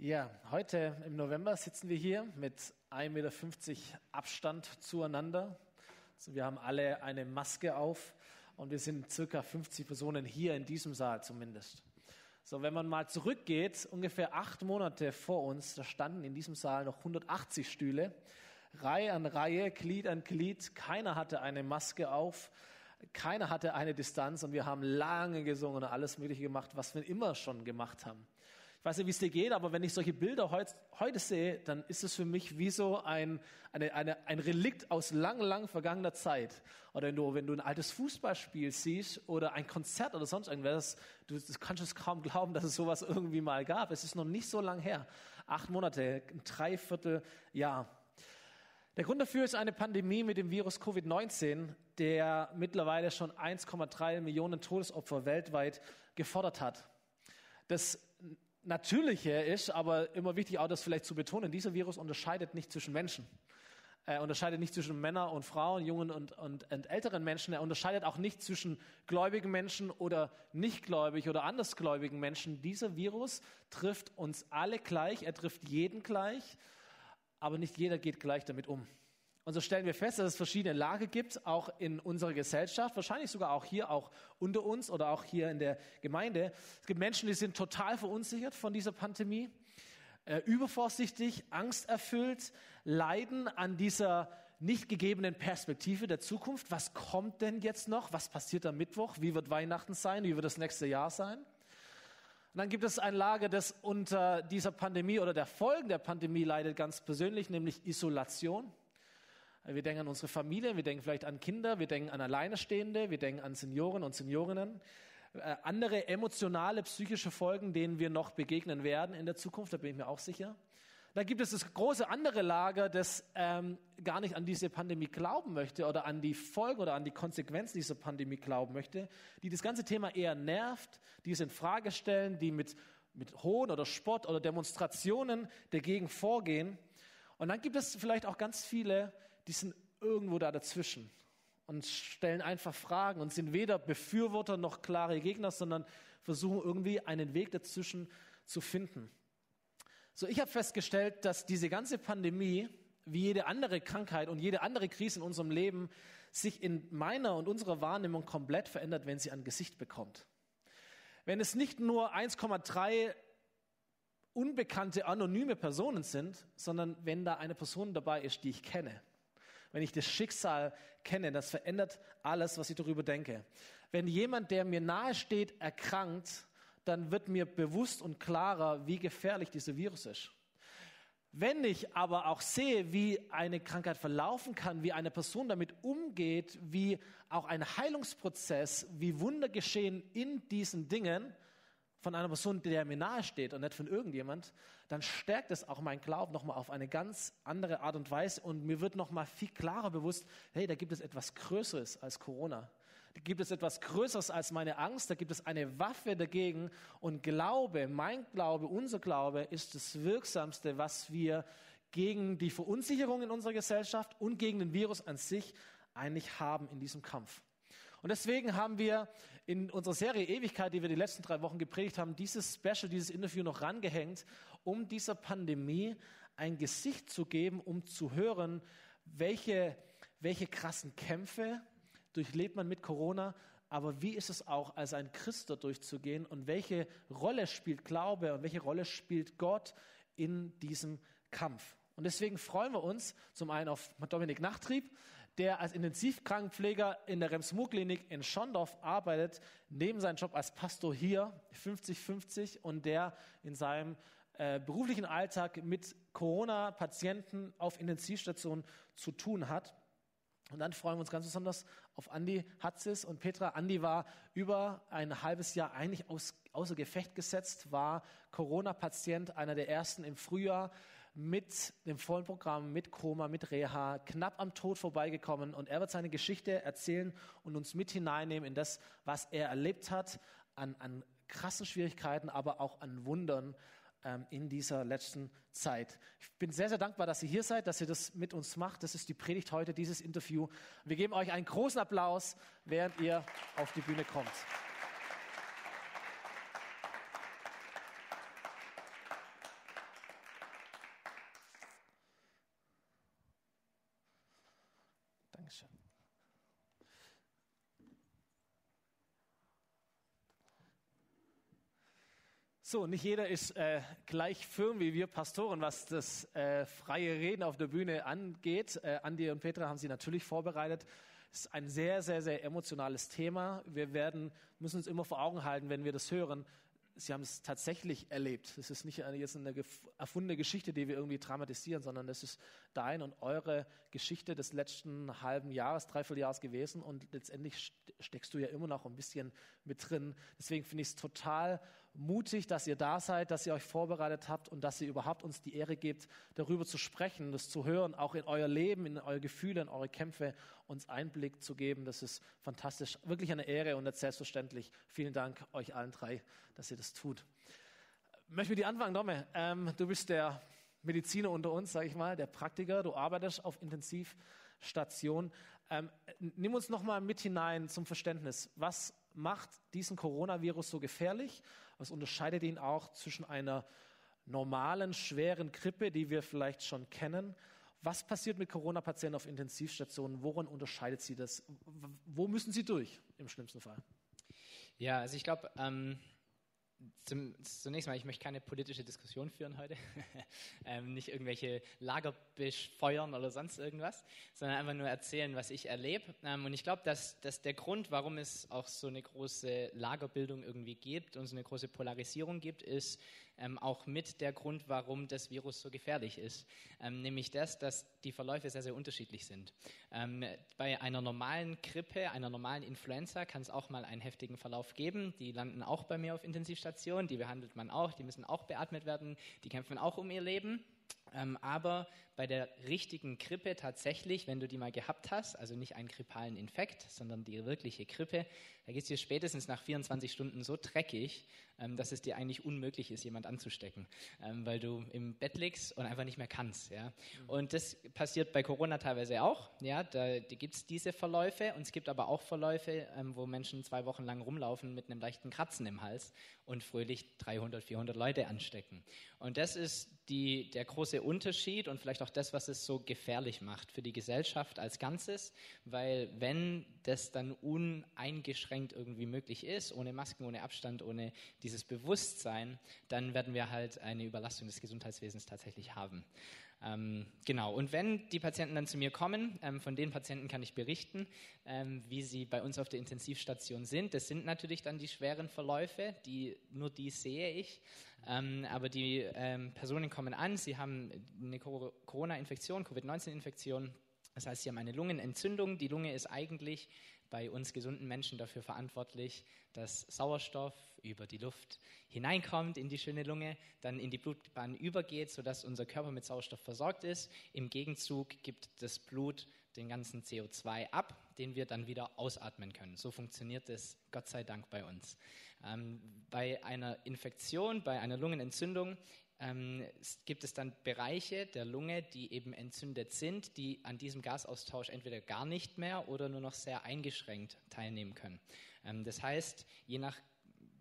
Ja, heute im November sitzen wir hier mit 1,50 Meter Abstand zueinander. Also wir haben alle eine Maske auf und wir sind circa 50 Personen hier in diesem Saal zumindest. So, wenn man mal zurückgeht, ungefähr acht Monate vor uns, da standen in diesem Saal noch 180 Stühle, Reihe an Reihe, Glied an Glied. Keiner hatte eine Maske auf, keiner hatte eine Distanz und wir haben lange gesungen und alles Mögliche gemacht, was wir immer schon gemacht haben. Ich weiß nicht, wie es dir geht, aber wenn ich solche Bilder heut, heute sehe, dann ist es für mich wie so ein, eine, eine, ein Relikt aus lang, lang vergangener Zeit. Oder wenn du, wenn du ein altes Fußballspiel siehst oder ein Konzert oder sonst irgendwas, du das kannst es kaum glauben, dass es sowas irgendwie mal gab. Es ist noch nicht so lang her. Acht Monate, ein Dreivierteljahr. Der Grund dafür ist eine Pandemie mit dem Virus Covid-19, der mittlerweile schon 1,3 Millionen Todesopfer weltweit gefordert hat. Das Natürliche ist, aber immer wichtig auch das vielleicht zu betonen, dieser Virus unterscheidet nicht zwischen Menschen. Er unterscheidet nicht zwischen Männern und Frauen, jungen und, und, und älteren Menschen. Er unterscheidet auch nicht zwischen gläubigen Menschen oder nichtgläubig oder andersgläubigen Menschen. Dieser Virus trifft uns alle gleich. Er trifft jeden gleich. Aber nicht jeder geht gleich damit um. Und so stellen wir fest, dass es verschiedene Lager gibt, auch in unserer Gesellschaft, wahrscheinlich sogar auch hier, auch unter uns oder auch hier in der Gemeinde. Es gibt Menschen, die sind total verunsichert von dieser Pandemie, äh, übervorsichtig, angsterfüllt, leiden an dieser nicht gegebenen Perspektive der Zukunft. Was kommt denn jetzt noch? Was passiert am Mittwoch? Wie wird Weihnachten sein? Wie wird das nächste Jahr sein? Und dann gibt es ein Lager, das unter dieser Pandemie oder der Folgen der Pandemie leidet ganz persönlich, nämlich Isolation. Wir denken an unsere Familie, wir denken vielleicht an Kinder, wir denken an Alleinestehende, wir denken an Senioren und Seniorinnen. Äh, andere emotionale, psychische Folgen, denen wir noch begegnen werden in der Zukunft, da bin ich mir auch sicher. Da gibt es das große andere Lager, das ähm, gar nicht an diese Pandemie glauben möchte oder an die Folgen oder an die Konsequenzen dieser Pandemie glauben möchte, die das ganze Thema eher nervt, die es in Frage stellen, die mit, mit Hohn oder Spott oder Demonstrationen dagegen vorgehen. Und dann gibt es vielleicht auch ganz viele, die sind irgendwo da dazwischen und stellen einfach Fragen und sind weder Befürworter noch klare Gegner, sondern versuchen irgendwie einen Weg dazwischen zu finden. So, ich habe festgestellt, dass diese ganze Pandemie, wie jede andere Krankheit und jede andere Krise in unserem Leben, sich in meiner und unserer Wahrnehmung komplett verändert, wenn sie ein Gesicht bekommt. Wenn es nicht nur 1,3 unbekannte, anonyme Personen sind, sondern wenn da eine Person dabei ist, die ich kenne. Wenn ich das Schicksal kenne, das verändert alles, was ich darüber denke. Wenn jemand, der mir nahe steht, erkrankt, dann wird mir bewusst und klarer, wie gefährlich dieser Virus ist. Wenn ich aber auch sehe, wie eine Krankheit verlaufen kann, wie eine Person damit umgeht, wie auch ein Heilungsprozess, wie Wunder geschehen in diesen Dingen, von einer Person, der mir nahe steht und nicht von irgendjemand, dann stärkt es auch mein Glauben nochmal auf eine ganz andere Art und Weise und mir wird nochmal viel klarer bewusst, hey, da gibt es etwas Größeres als Corona. Da gibt es etwas Größeres als meine Angst, da gibt es eine Waffe dagegen und Glaube, mein Glaube, unser Glaube ist das Wirksamste, was wir gegen die Verunsicherung in unserer Gesellschaft und gegen den Virus an sich eigentlich haben in diesem Kampf. Und deswegen haben wir in unserer Serie Ewigkeit, die wir die letzten drei Wochen gepredigt haben, dieses Special, dieses Interview noch rangehängt, um dieser Pandemie ein Gesicht zu geben, um zu hören, welche, welche krassen Kämpfe durchlebt man mit Corona, aber wie ist es auch, als ein Christ durchzugehen und welche Rolle spielt Glaube und welche Rolle spielt Gott in diesem Kampf? Und deswegen freuen wir uns zum einen auf Dominik Nachtrieb, der als Intensivkrankenpfleger in der Rems-Murr-Klinik in Schondorf arbeitet, neben seinem Job als Pastor hier, 50-50, und der in seinem äh, beruflichen Alltag mit Corona-Patienten auf Intensivstationen zu tun hat. Und dann freuen wir uns ganz besonders auf Andi Hatzis und Petra. Andi war über ein halbes Jahr eigentlich aus, außer Gefecht gesetzt, war Corona-Patient, einer der ersten im Frühjahr mit dem vollen Programm, mit Koma, mit Reha, knapp am Tod vorbeigekommen. Und er wird seine Geschichte erzählen und uns mit hineinnehmen in das, was er erlebt hat, an, an krassen Schwierigkeiten, aber auch an Wundern ähm, in dieser letzten Zeit. Ich bin sehr, sehr dankbar, dass ihr hier seid, dass ihr das mit uns macht. Das ist die Predigt heute, dieses Interview. Wir geben euch einen großen Applaus, während ihr auf die Bühne kommt. So, nicht jeder ist äh, gleich firm wie wir Pastoren, was das äh, freie Reden auf der Bühne angeht. Äh, Andi und Petra haben sie natürlich vorbereitet. Es ist ein sehr, sehr, sehr emotionales Thema. Wir werden, müssen uns immer vor Augen halten, wenn wir das hören, sie haben es tatsächlich erlebt. Es ist nicht eine, jetzt eine erfundene Geschichte, die wir irgendwie dramatisieren, sondern das ist dein und eure Geschichte des letzten halben Jahres, dreiviertel Jahres gewesen und letztendlich steckst du ja immer noch ein bisschen mit drin. Deswegen finde ich es total mutig, dass ihr da seid, dass ihr euch vorbereitet habt und dass ihr überhaupt uns die Ehre gebt, darüber zu sprechen, das zu hören, auch in euer Leben, in eure Gefühle, in eure Kämpfe, uns Einblick zu geben. Das ist fantastisch, wirklich eine Ehre und nicht selbstverständlich. Vielen Dank euch allen drei, dass ihr das tut. Möchte mit dir anfangen, Domme. Ähm, du bist der Mediziner unter uns, sage ich mal, der Praktiker. Du arbeitest auf Intensivstation. Ähm, nimm uns noch mal mit hinein zum Verständnis. Was macht diesen Coronavirus so gefährlich? Was unterscheidet ihn auch zwischen einer normalen, schweren Grippe, die wir vielleicht schon kennen? Was passiert mit Corona-Patienten auf Intensivstationen? Woran unterscheidet sie das? Wo müssen sie durch im schlimmsten Fall? Ja, also ich glaube, ähm, zum, zunächst mal, ich möchte keine politische Diskussion führen heute, ähm, nicht irgendwelche Lager befeuern oder sonst irgendwas, sondern einfach nur erzählen, was ich erlebe. Ähm, und ich glaube, dass, dass der Grund, warum es auch so eine große Lagerbildung irgendwie gibt und so eine große Polarisierung gibt, ist, ähm, auch mit der Grund, warum das Virus so gefährlich ist. Ähm, nämlich das, dass die Verläufe sehr, sehr unterschiedlich sind. Ähm, bei einer normalen Grippe, einer normalen Influenza kann es auch mal einen heftigen Verlauf geben. Die landen auch bei mir auf Intensivstation, die behandelt man auch, die müssen auch beatmet werden, die kämpfen auch um ihr Leben. Ähm, aber bei der richtigen Grippe tatsächlich, wenn du die mal gehabt hast, also nicht einen grippalen Infekt, sondern die wirkliche Grippe, da geht es dir spätestens nach 24 Stunden so dreckig, dass es dir eigentlich unmöglich ist, jemand anzustecken, ähm, weil du im Bett liegst und einfach nicht mehr kannst. Ja? Mhm. Und das passiert bei Corona teilweise auch. Ja? Da, da gibt es diese Verläufe und es gibt aber auch Verläufe, ähm, wo Menschen zwei Wochen lang rumlaufen mit einem leichten Kratzen im Hals und fröhlich 300, 400 Leute anstecken. Und das ist die, der große Unterschied und vielleicht auch das, was es so gefährlich macht für die Gesellschaft als Ganzes, weil wenn das dann uneingeschränkt irgendwie möglich ist, ohne Masken, ohne Abstand, ohne dieses Bewusstsein, dann werden wir halt eine Überlastung des Gesundheitswesens tatsächlich haben. Ähm, genau, und wenn die Patienten dann zu mir kommen, ähm, von den Patienten kann ich berichten, ähm, wie sie bei uns auf der Intensivstation sind. Das sind natürlich dann die schweren Verläufe, die, nur die sehe ich. Ähm, aber die ähm, Personen kommen an, sie haben eine Corona-Infektion, Covid-19-Infektion. Das heißt, sie haben eine Lungenentzündung. Die Lunge ist eigentlich bei uns gesunden Menschen dafür verantwortlich, dass Sauerstoff über die Luft hineinkommt in die schöne Lunge, dann in die Blutbahn übergeht, sodass unser Körper mit Sauerstoff versorgt ist. Im Gegenzug gibt das Blut den ganzen CO2 ab, den wir dann wieder ausatmen können. So funktioniert es Gott sei Dank bei uns. Ähm, bei einer Infektion, bei einer Lungenentzündung ähm, gibt es dann Bereiche der Lunge, die eben entzündet sind, die an diesem Gasaustausch entweder gar nicht mehr oder nur noch sehr eingeschränkt teilnehmen können. Ähm, das heißt, je nach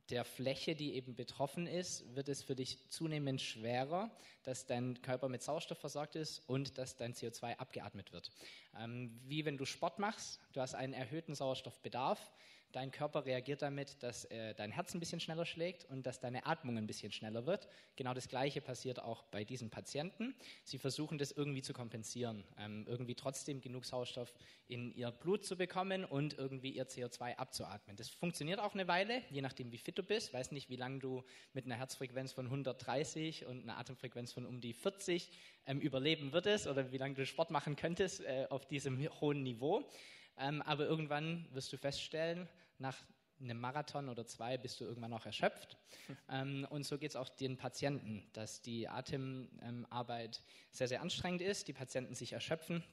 der Fläche, die eben betroffen ist, wird es für dich zunehmend schwerer, dass dein Körper mit Sauerstoff versorgt ist und dass dein CO2 abgeatmet wird. Ähm, wie wenn du Sport machst, du hast einen erhöhten Sauerstoffbedarf, Dein Körper reagiert damit, dass äh, dein Herz ein bisschen schneller schlägt und dass deine Atmung ein bisschen schneller wird. Genau das Gleiche passiert auch bei diesen Patienten. Sie versuchen das irgendwie zu kompensieren, ähm, irgendwie trotzdem genug Sauerstoff in ihr Blut zu bekommen und irgendwie ihr CO2 abzuatmen. Das funktioniert auch eine Weile, je nachdem, wie fit du bist. Weiß nicht, wie lange du mit einer Herzfrequenz von 130 und einer Atemfrequenz von um die 40 ähm, überleben würdest oder wie lange du Sport machen könntest äh, auf diesem hohen Niveau. Ähm, aber irgendwann wirst du feststellen, nach einem Marathon oder zwei bist du irgendwann auch erschöpft. Ähm, und so geht es auch den Patienten, dass die Atemarbeit sehr, sehr anstrengend ist, die Patienten sich erschöpfen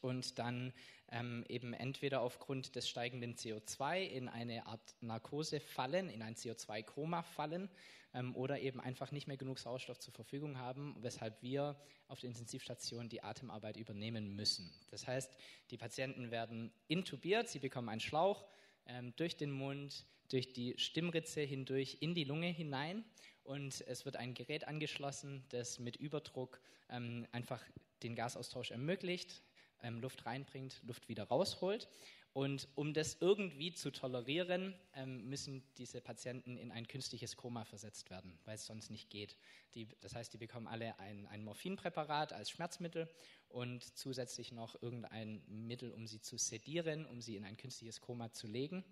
und dann ähm, eben entweder aufgrund des steigenden CO2 in eine Art Narkose fallen, in ein CO2-Koma fallen ähm, oder eben einfach nicht mehr genug Sauerstoff zur Verfügung haben, weshalb wir auf der Intensivstation die Atemarbeit übernehmen müssen. Das heißt, die Patienten werden intubiert, sie bekommen einen Schlauch ähm, durch den Mund, durch die Stimmritze hindurch in die Lunge hinein und es wird ein Gerät angeschlossen, das mit Überdruck ähm, einfach den Gasaustausch ermöglicht, ähm, Luft reinbringt, Luft wieder rausholt. Und um das irgendwie zu tolerieren, ähm, müssen diese Patienten in ein künstliches Koma versetzt werden, weil es sonst nicht geht. Die, das heißt, die bekommen alle ein, ein Morphinpräparat als Schmerzmittel und zusätzlich noch irgendein Mittel, um sie zu sedieren, um sie in ein künstliches Koma zu legen.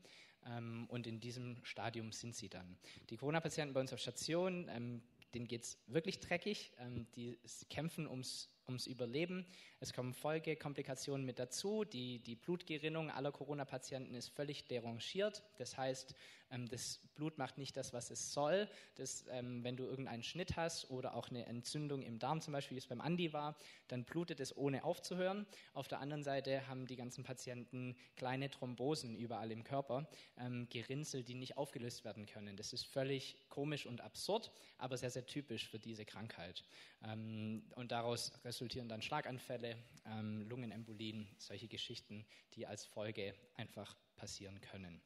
Ähm, und in diesem Stadium sind sie dann. Die Corona-Patienten bei uns auf Station, ähm, denen geht es wirklich dreckig. Ähm, die kämpfen ums ums Überleben. Es kommen Folgekomplikationen mit dazu. Die, die Blutgerinnung aller Corona-Patienten ist völlig derangiert. Das heißt, ähm, das Blut macht nicht das, was es soll. Das, ähm, wenn du irgendeinen Schnitt hast oder auch eine Entzündung im Darm zum Beispiel, wie es beim Andi war, dann blutet es ohne aufzuhören. Auf der anderen Seite haben die ganzen Patienten kleine Thrombosen überall im Körper, ähm, Gerinnsel, die nicht aufgelöst werden können. Das ist völlig komisch und absurd, aber sehr, sehr typisch für diese Krankheit. Und daraus resultieren dann Schlaganfälle, ähm, Lungenembolien, solche Geschichten, die als Folge einfach passieren können.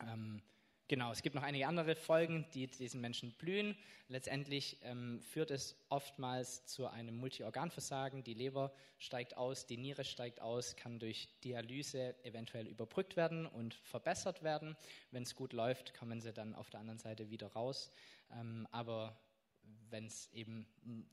Ähm, Genau, es gibt noch einige andere Folgen, die diesen Menschen blühen. Letztendlich ähm, führt es oftmals zu einem Multiorganversagen. Die Leber steigt aus, die Niere steigt aus, kann durch Dialyse eventuell überbrückt werden und verbessert werden. Wenn es gut läuft, kommen sie dann auf der anderen Seite wieder raus. Ähm, aber wenn es eben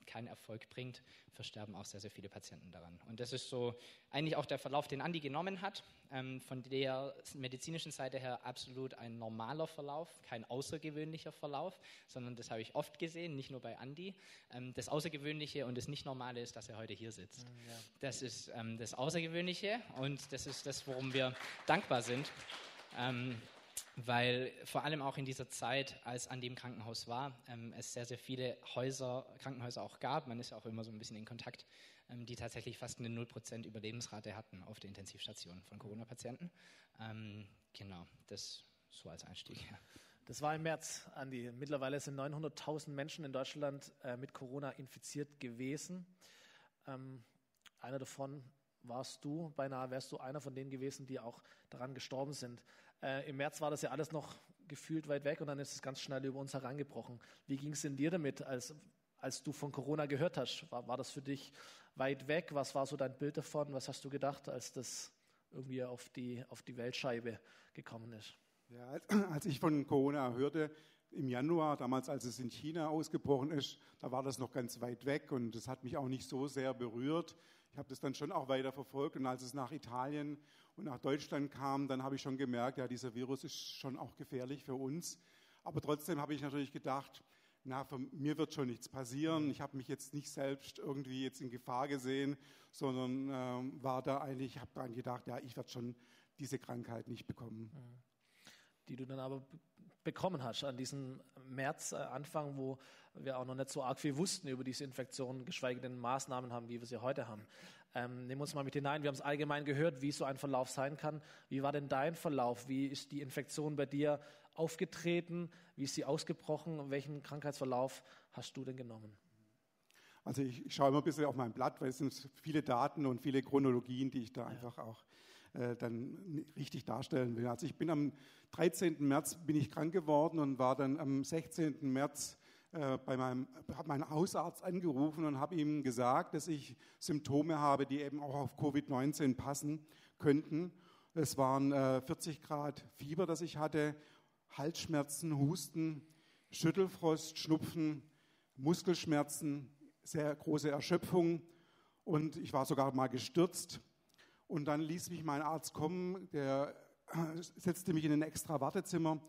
keinen Erfolg bringt, versterben auch sehr, sehr viele Patienten daran. Und das ist so eigentlich auch der Verlauf, den Andi genommen hat. Ähm, von der medizinischen Seite her absolut ein normaler Verlauf, kein außergewöhnlicher Verlauf, sondern das habe ich oft gesehen, nicht nur bei Andi. Ähm, das Außergewöhnliche und das Nicht-Normale ist, dass er heute hier sitzt. Mhm, ja. Das ist ähm, das Außergewöhnliche und das ist das, worum wir dankbar sind. Weil vor allem auch in dieser Zeit, als an dem Krankenhaus war, ähm, es sehr, sehr viele Häuser, Krankenhäuser auch gab, man ist ja auch immer so ein bisschen in Kontakt, ähm, die tatsächlich fast eine 0% Überlebensrate hatten auf der Intensivstation von Corona-Patienten. Ähm, genau, das so als Einstieg. Das war im März, Andi. Mittlerweile sind 900.000 Menschen in Deutschland äh, mit Corona infiziert gewesen. Ähm, einer davon warst du, beinahe wärst du einer von denen gewesen, die auch daran gestorben sind. Äh, Im März war das ja alles noch gefühlt weit weg und dann ist es ganz schnell über uns herangebrochen. Wie ging es denn dir damit, als, als du von Corona gehört hast? War, war das für dich weit weg? Was war so dein Bild davon? Was hast du gedacht, als das irgendwie auf die, auf die Weltscheibe gekommen ist? Ja, als, ich von Corona hörte, im Januar, damals als es in China ausgebrochen ist, da war das noch ganz weit weg und das hat mich auch nicht so sehr berührt. Ich habe das dann schon auch weiter verfolgt und als es nach Italien und nach Deutschland kam, dann habe ich schon gemerkt, ja, dieser Virus ist schon auch gefährlich für uns. Aber trotzdem habe ich natürlich gedacht, na, von mir wird schon nichts passieren. Ich habe mich jetzt nicht selbst irgendwie jetzt in Gefahr gesehen, sondern äh, war da eigentlich, habe daran gedacht, ja, ich werde schon diese Krankheit nicht bekommen. Die du dann aber bekommen hast an diesem März, äh, wo wir auch noch nicht so arg viel wussten über diese Infektion, geschweige denn Maßnahmen haben, wie wir sie heute haben. Ähm, nehmen wir uns mal mit hinein. Wir haben es allgemein gehört, wie so ein Verlauf sein kann. Wie war denn dein Verlauf? Wie ist die Infektion bei dir aufgetreten? Wie ist sie ausgebrochen? Welchen Krankheitsverlauf hast du denn genommen? Also ich, ich schaue immer ein bisschen auf mein Blatt, weil es sind viele Daten und viele Chronologien, die ich da ja. einfach auch äh, dann richtig darstellen will. Also ich bin am 13. März bin ich krank geworden und war dann am 16. März äh, bei meinem, habe meinen Hausarzt angerufen und habe ihm gesagt, dass ich Symptome habe, die eben auch auf Covid-19 passen könnten. Es waren äh, 40 Grad Fieber, das ich hatte, Halsschmerzen, Husten, Schüttelfrost, Schnupfen, Muskelschmerzen, sehr große Erschöpfung und ich war sogar mal gestürzt. Und dann ließ mich mein Arzt kommen, der setzte mich in ein extra Wartezimmer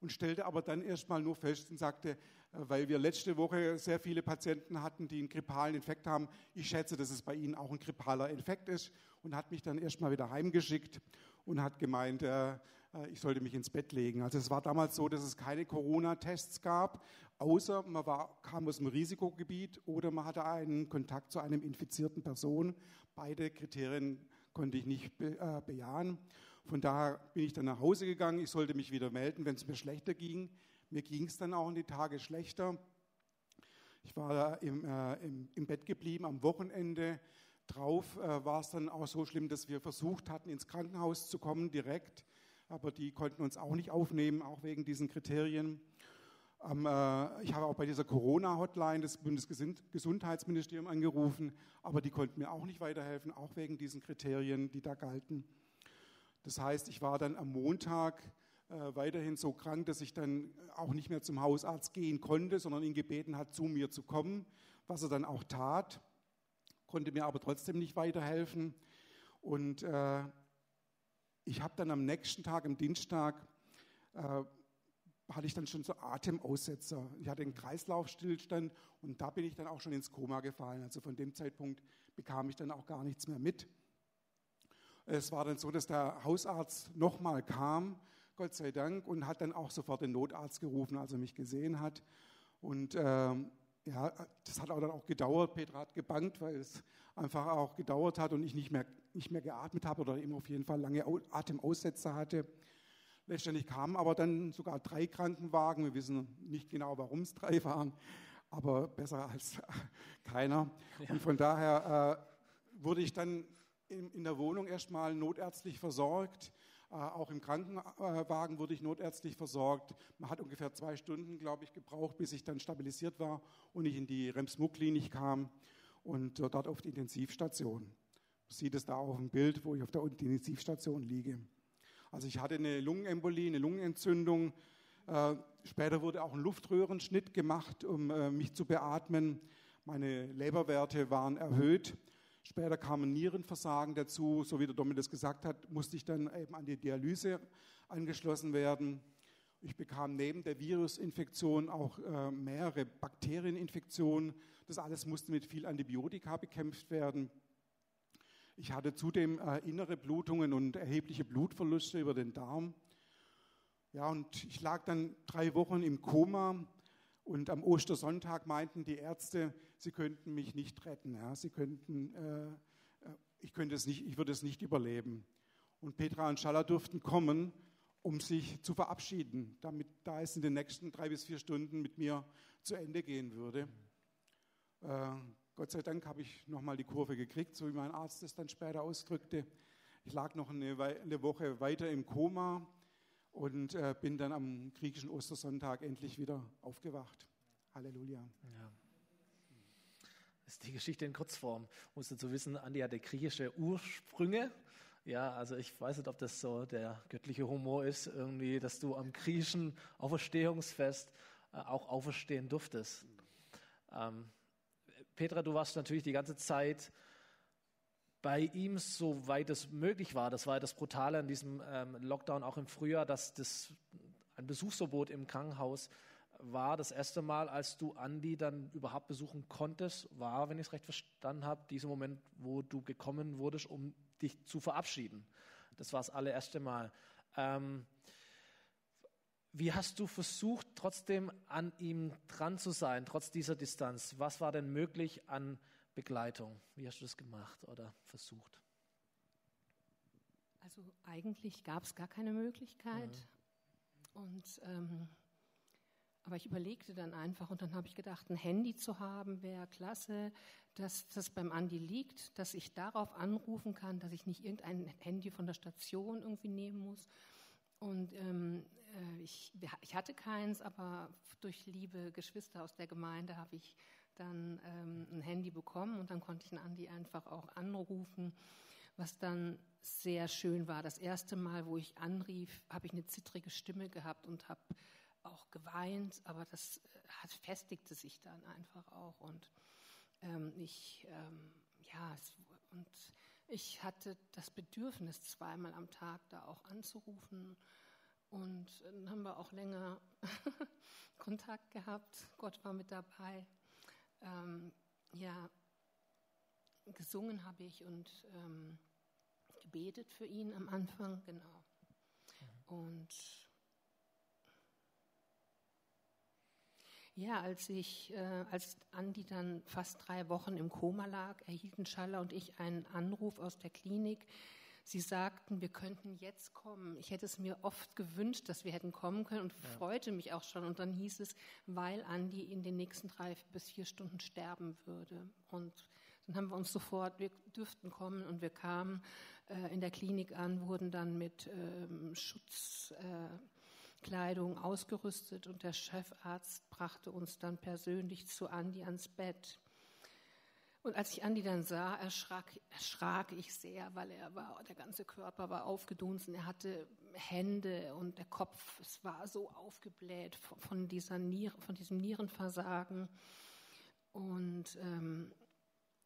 und stellte aber dann erstmal nur fest und sagte, weil wir letzte Woche sehr viele Patienten hatten, die einen grippalen Infekt haben. Ich schätze, dass es bei Ihnen auch ein grippaler Infekt ist und hat mich dann erstmal wieder heimgeschickt und hat gemeint, äh, äh, ich sollte mich ins Bett legen. Also es war damals so, dass es keine Corona-Tests gab, außer man war, kam aus dem Risikogebiet oder man hatte einen Kontakt zu einem infizierten Person. Beide Kriterien konnte ich nicht be, äh, bejahen. Von daher bin ich dann nach Hause gegangen. Ich sollte mich wieder melden, wenn es mir schlechter ging. Mir ging es dann auch in die Tage schlechter. Ich war im, äh, im, im, Bett geblieben am Wochenende. Drauf äh, war es dann auch so schlimm, dass wir versucht hatten, ins Krankenhaus zu kommen direkt. Aber die konnten uns auch nicht aufnehmen, auch wegen diesen Kriterien. Ähm, äh, ich habe auch bei dieser Corona-Hotline des Bundesgesundheitsministeriums angerufen, aber die konnten mir auch nicht weiterhelfen, auch wegen diesen Kriterien, die da galten. Das heißt, ich war dann am Montag weiterhin so krank, dass ich dann auch nicht mehr zum Hausarzt gehen konnte, sondern ihn gebeten hat, zu mir zu kommen, was er dann auch tat, konnte mir aber trotzdem nicht weiterhelfen. Und äh, ich habe dann am nächsten Tag, am Dienstag, äh, hatte ich dann schon so Atemaussetzer. Ich hatte einen Kreislaufstillstand und da bin ich dann auch schon ins Koma gefallen. Also von dem Zeitpunkt bekam ich dann auch gar nichts mehr mit. Es war dann so, dass der Hausarzt nochmal kam, Gott sei Dank, und hat dann auch sofort den Notarzt gerufen, als er mich gesehen hat. Und ähm, ja, das hat auch dann auch gedauert. Petra hat gebankt, weil es einfach auch gedauert hat und ich nicht mehr, nicht mehr geatmet habe oder eben auf jeden Fall lange Atemaussetzer hatte. Letztendlich kamen aber dann sogar drei Krankenwagen. Wir wissen nicht genau, warum es drei waren, aber besser als keiner. Ja. Und von daher äh, wurde ich dann in, in der Wohnung erstmal notärztlich versorgt. Äh, auch im Krankenwagen wurde ich notärztlich versorgt. Man hat ungefähr zwei Stunden, glaube ich, gebraucht, bis ich dann stabilisiert war und ich in die Rems-Muck-Klinik kam und dort auf die Intensivstation. Man sieht es da auf dem Bild, wo ich auf der Intensivstation liege. Also ich hatte eine Lungenembolie, eine Lungenentzündung. Äh, später wurde auch ein Luftröhrenschnitt gemacht, um äh, mich zu beatmen. Meine Leberwerte waren erhöht. Später kam ein Nierenversagen dazu, so wie der Dominik das gesagt hat, musste ich dann eben an die Dialyse angeschlossen werden. Ich bekam neben der Virusinfektion auch äh, mehrere Bakterieninfektionen. Das alles musste mit viel Antibiotika bekämpft werden. Ich hatte zudem äh, innere Blutungen und erhebliche Blutverluste über den Darm. Ja, und ich lag dann drei Wochen im Koma und am Ostersonntag meinten die Ärzte, sie könnten mich nicht retten. Ja, sie könnten, äh, äh, ich, könnte es nicht, ich würde es nicht überleben. Und Petra und Schala durften kommen, um sich zu verabschieden, damit da es in den nächsten drei bis vier Stunden mit mir zu Ende gehen würde. Äh, Gott sei Dank habe ich nochmal die Kurve gekriegt, so wie mein Arzt es dann später ausdrückte. Ich lag noch eine, eine Woche weiter im Koma und äh, bin dann am griechischen Ostersonntag endlich wieder aufgewacht. Halleluja. Ja. Ist die Geschichte in Kurzform. Musst du zu wissen, Andi hatte griechische Ursprünge. Ja, also ich weiß nicht, ob das so der göttliche Humor ist, irgendwie, dass du am griechischen Auferstehungsfest äh, auch auferstehen durftest. Ähm, Petra, du warst natürlich die ganze Zeit bei ihm, soweit es möglich war. Das war das Brutale an diesem ähm, Lockdown auch im Frühjahr, dass das ein Besuchsverbot im Krankenhaus war. Das erste Mal, als du Andi dann überhaupt besuchen konntest, war, wenn ich es recht verstanden habe, dieser Moment, wo du gekommen wurdest, um dich zu verabschieden. Das war das allererste Mal. Ähm, wie hast du versucht, trotzdem an ihm dran zu sein, trotz dieser Distanz? Was war denn möglich an Begleitung? Wie hast du das gemacht oder versucht? Also eigentlich gab es gar keine Möglichkeit. Mhm. Und ähm, aber ich überlegte dann einfach und dann habe ich gedacht, ein Handy zu haben wäre klasse, dass das beim Andi liegt, dass ich darauf anrufen kann, dass ich nicht irgendein Handy von der Station irgendwie nehmen muss. Und ähm, äh, ich, ich, hatte keins, aber durch liebe Geschwister aus der Gemeinde habe ich dann ähm, ein Handy bekommen und dann konnte ich einen Andi einfach auch anrufen, was dann sehr schön war. Das erste Mal, wo ich anrief, habe ich eine zittrige Stimme gehabt und habe auch geweint, aber das äh, hat, festigte sich dann einfach auch und ähm, ich, ähm, ja, es, und ich hatte das Bedürfnis, zweimal am Tag da auch anzurufen. Und dann haben wir auch länger Kontakt gehabt. Gott war mit dabei. Ähm, ja, gesungen habe ich und ähm, gebetet für ihn am Anfang, genau. Und Ja, als ich, äh, als Andi dann fast drei Wochen im Koma lag, erhielten Schaller und ich einen Anruf aus der Klinik. Sie sagten, wir könnten jetzt kommen. Ich hätte es mir oft gewünscht, dass wir hätten kommen können und ja. freute mich auch schon. Und dann hieß es, weil Andi in den nächsten drei bis vier Stunden sterben würde. Und dann haben wir uns sofort, wir dürften kommen und wir kamen äh, in der Klinik an, wurden dann mit ähm, Schutz. Äh, Kleidung ausgerüstet und der Chefarzt brachte uns dann persönlich zu Andi ans Bett. Und als ich Andi dann sah, erschrak, erschrak ich sehr, weil er war, der ganze Körper war aufgedunsen. Er hatte Hände und der Kopf, es war so aufgebläht von, dieser Niere, von diesem Nierenversagen. Und ähm,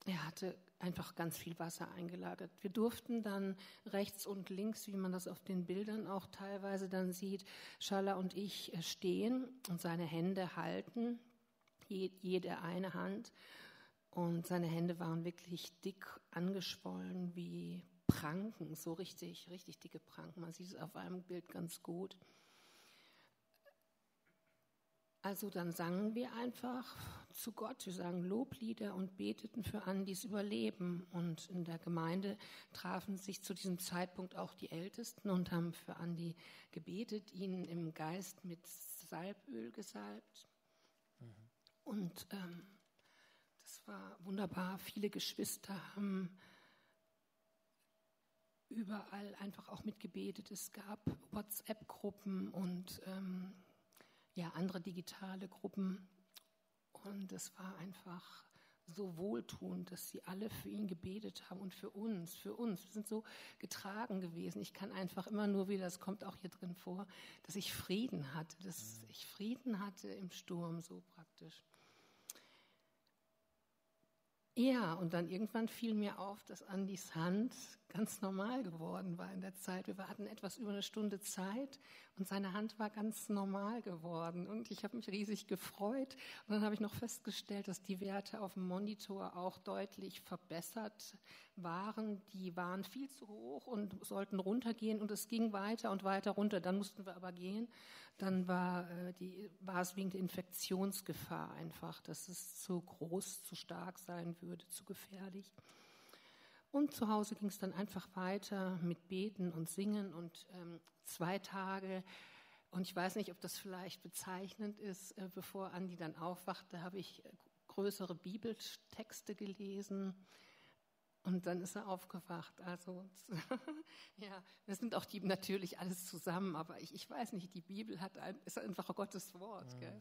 er hatte einfach ganz viel Wasser eingelagert. Wir durften dann rechts und links, wie man das auf den Bildern auch teilweise dann sieht, Schalla und ich äh, stehen und seine Hände halten, jede eine Hand. Und seine Hände waren wirklich dick angeschwollen wie Pranken, so richtig, richtig dicke Pranken. Man sieht es auf einem Bild ganz gut. Also dann sangen wir einfach zu Gott, wir sagen Loblieder und beteten für Andis Überleben. Und in der Gemeinde trafen sich zu diesem Zeitpunkt auch die Ältesten und haben für Andi gebetet, ihn im Geist mit Salböl gesalbt. Mhm. Und ähm, das war wunderbar. Viele Geschwister haben überall einfach auch mitgebetet. Es gab WhatsApp-Gruppen und ähm, ja, andere digitale Gruppen. Und es war einfach so wohltuend, dass sie alle für ihn gebetet haben und für uns, für uns. Wir sind so getragen gewesen. Ich kann einfach immer nur wieder, das kommt auch hier drin vor, dass ich Frieden hatte, dass ich Frieden hatte im Sturm, so praktisch. Ja, und dann irgendwann fiel mir auf, dass Andys Hand ganz normal geworden war in der Zeit. Wir hatten etwas über eine Stunde Zeit und seine Hand war ganz normal geworden. Und ich habe mich riesig gefreut. Und dann habe ich noch festgestellt, dass die Werte auf dem Monitor auch deutlich verbessert waren. Die waren viel zu hoch und sollten runtergehen. Und es ging weiter und weiter runter. Dann mussten wir aber gehen. Dann war, äh, die, war es wegen der Infektionsgefahr einfach, dass es zu groß, zu stark sein würde, zu gefährlich. Und zu Hause ging es dann einfach weiter mit Beten und Singen und ähm, zwei Tage. Und ich weiß nicht, ob das vielleicht bezeichnend ist. Äh, bevor Andi dann aufwachte, habe ich äh, größere Bibeltexte gelesen. Und dann ist er aufgewacht. Also, ja, das sind auch die natürlich alles zusammen, aber ich, ich weiß nicht, die Bibel hat ein, ist einfach Gottes Wort. Ja,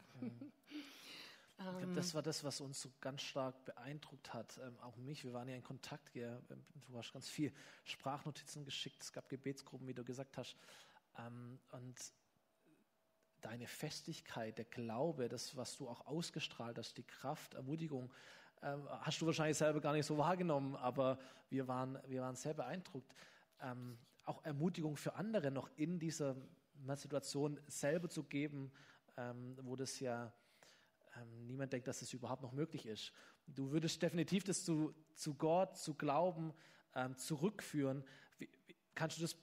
ich glaube, das ähm. war das, was uns so ganz stark beeindruckt hat. Ähm, auch mich, wir waren ja in Kontakt. Ja, ähm, du hast ganz viel Sprachnotizen geschickt. Es gab Gebetsgruppen, wie du gesagt hast. Ähm, und deine Festigkeit, der Glaube, das, was du auch ausgestrahlt hast, die Kraft, Ermutigung, ähm, hast du wahrscheinlich selber gar nicht so wahrgenommen, aber wir waren, wir waren sehr beeindruckt. Ähm, auch Ermutigung für andere noch in dieser Situation selber zu geben, wo das ja ähm, niemand denkt, dass es überhaupt noch möglich ist. Du würdest definitiv das zu, zu Gott, zu Glauben ähm, zurückführen. Wie, wie, kannst du das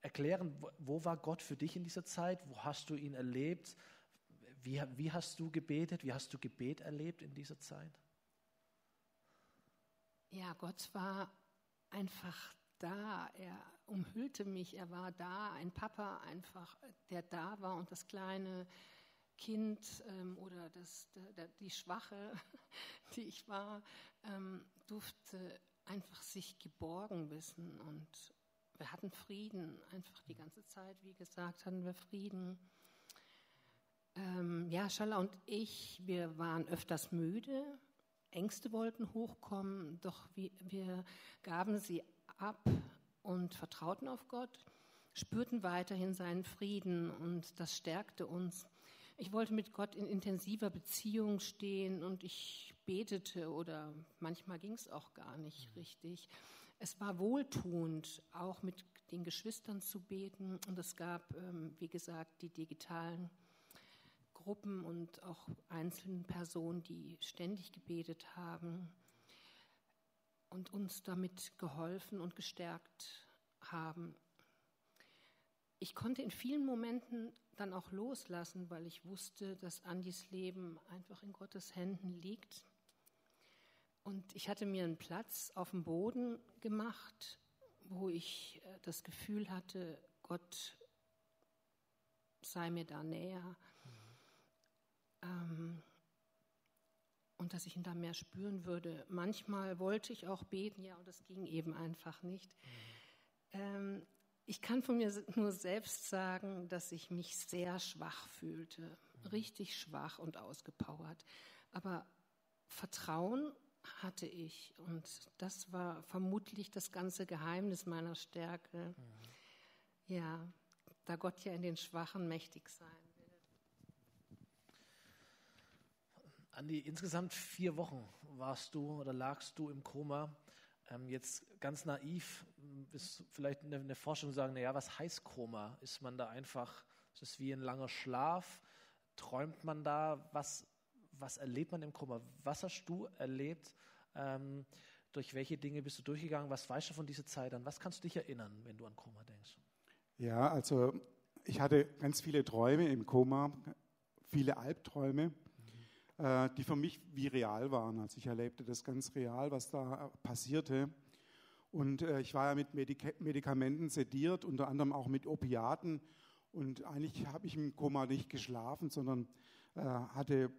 erklären? Wo, wo, war Gott für dich in dieser Zeit? Wo hast du ihn erlebt? Wie, wie hast du gebetet? Wie hast du Gebet erlebt in dieser Zeit? Ja, Gott war einfach da. Er umhüllte mich. Er war da. Ein Papa einfach, der da war und das kleine Kind ähm, oder das, der, die Schwache, die ich war, ähm, durfte einfach sich geborgen wissen und wir hatten Frieden, einfach die ganze Zeit, wie gesagt, hatten wir Frieden. Ähm, ja, Schalla und ich, wir waren öfters müde, Ängste wollten hochkommen, doch wir, wir gaben sie ab und vertrauten auf Gott, spürten weiterhin seinen Frieden und das stärkte uns. Ich wollte mit Gott in intensiver Beziehung stehen und ich betete oder manchmal ging es auch gar nicht mhm. richtig. Es war wohltuend, auch mit den Geschwistern zu beten und es gab, ähm, wie gesagt, die digitalen Gruppen und auch einzelne Personen, die ständig gebetet haben und uns damit geholfen und gestärkt haben. Ich konnte in vielen Momenten dann auch loslassen, weil ich wusste, dass Andis Leben einfach in Gottes Händen liegt. Und ich hatte mir einen Platz auf dem Boden gemacht, wo ich äh, das Gefühl hatte, Gott sei mir da näher. Mhm. Ähm, und dass ich ihn da mehr spüren würde. Manchmal wollte ich auch beten, ja, und das ging eben einfach nicht. Mhm. Ähm, ich kann von mir nur selbst sagen, dass ich mich sehr schwach fühlte, richtig schwach und ausgepowert. Aber Vertrauen hatte ich. Und das war vermutlich das ganze Geheimnis meiner Stärke. Mhm. Ja, da Gott ja in den Schwachen mächtig sein will. Andi, insgesamt vier Wochen warst du oder lagst du im Koma. Ähm, jetzt ganz naiv ist vielleicht eine, eine Forschung sagen, naja, was heißt Koma? Ist man da einfach, ist es wie ein langer Schlaf? Träumt man da? Was, was erlebt man im Koma? Was hast du erlebt? Ähm, durch welche Dinge bist du durchgegangen? Was weißt du von dieser Zeit an? Was kannst du dich erinnern, wenn du an Koma denkst? Ja, also ich hatte ganz viele Träume im Koma, viele Albträume äh, die für mich wie real waren. Also ich erlebte das ganz real, was da passierte. Und äh, ich war ja mit Medika Medikamenten sediert, unter anderem auch mit Opiaten. Und eigentlich habe ich im Koma nicht geschlafen, sondern äh, hatte,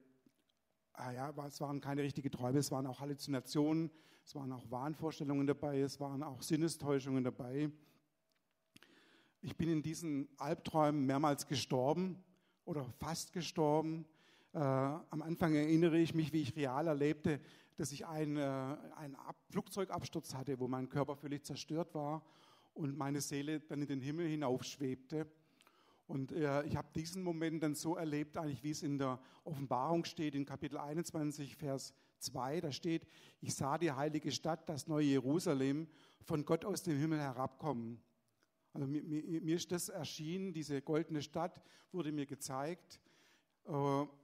ah ja, es waren keine richtigen Träume, es waren auch Halluzinationen, es waren auch Wahnvorstellungen dabei, es waren auch Sinnestäuschungen dabei. Ich bin in diesen Albträumen mehrmals gestorben oder fast gestorben. Äh, am Anfang erinnere ich mich, wie ich real erlebte, dass ich einen, äh, einen Ab Flugzeugabsturz hatte, wo mein Körper völlig zerstört war und meine Seele dann in den Himmel hinaufschwebte. Und äh, ich habe diesen Moment dann so erlebt, eigentlich wie es in der Offenbarung steht, in Kapitel 21, Vers 2, da steht, ich sah die heilige Stadt, das neue Jerusalem, von Gott aus dem Himmel herabkommen. Also mir, mir, mir ist das erschienen, diese goldene Stadt wurde mir gezeigt äh,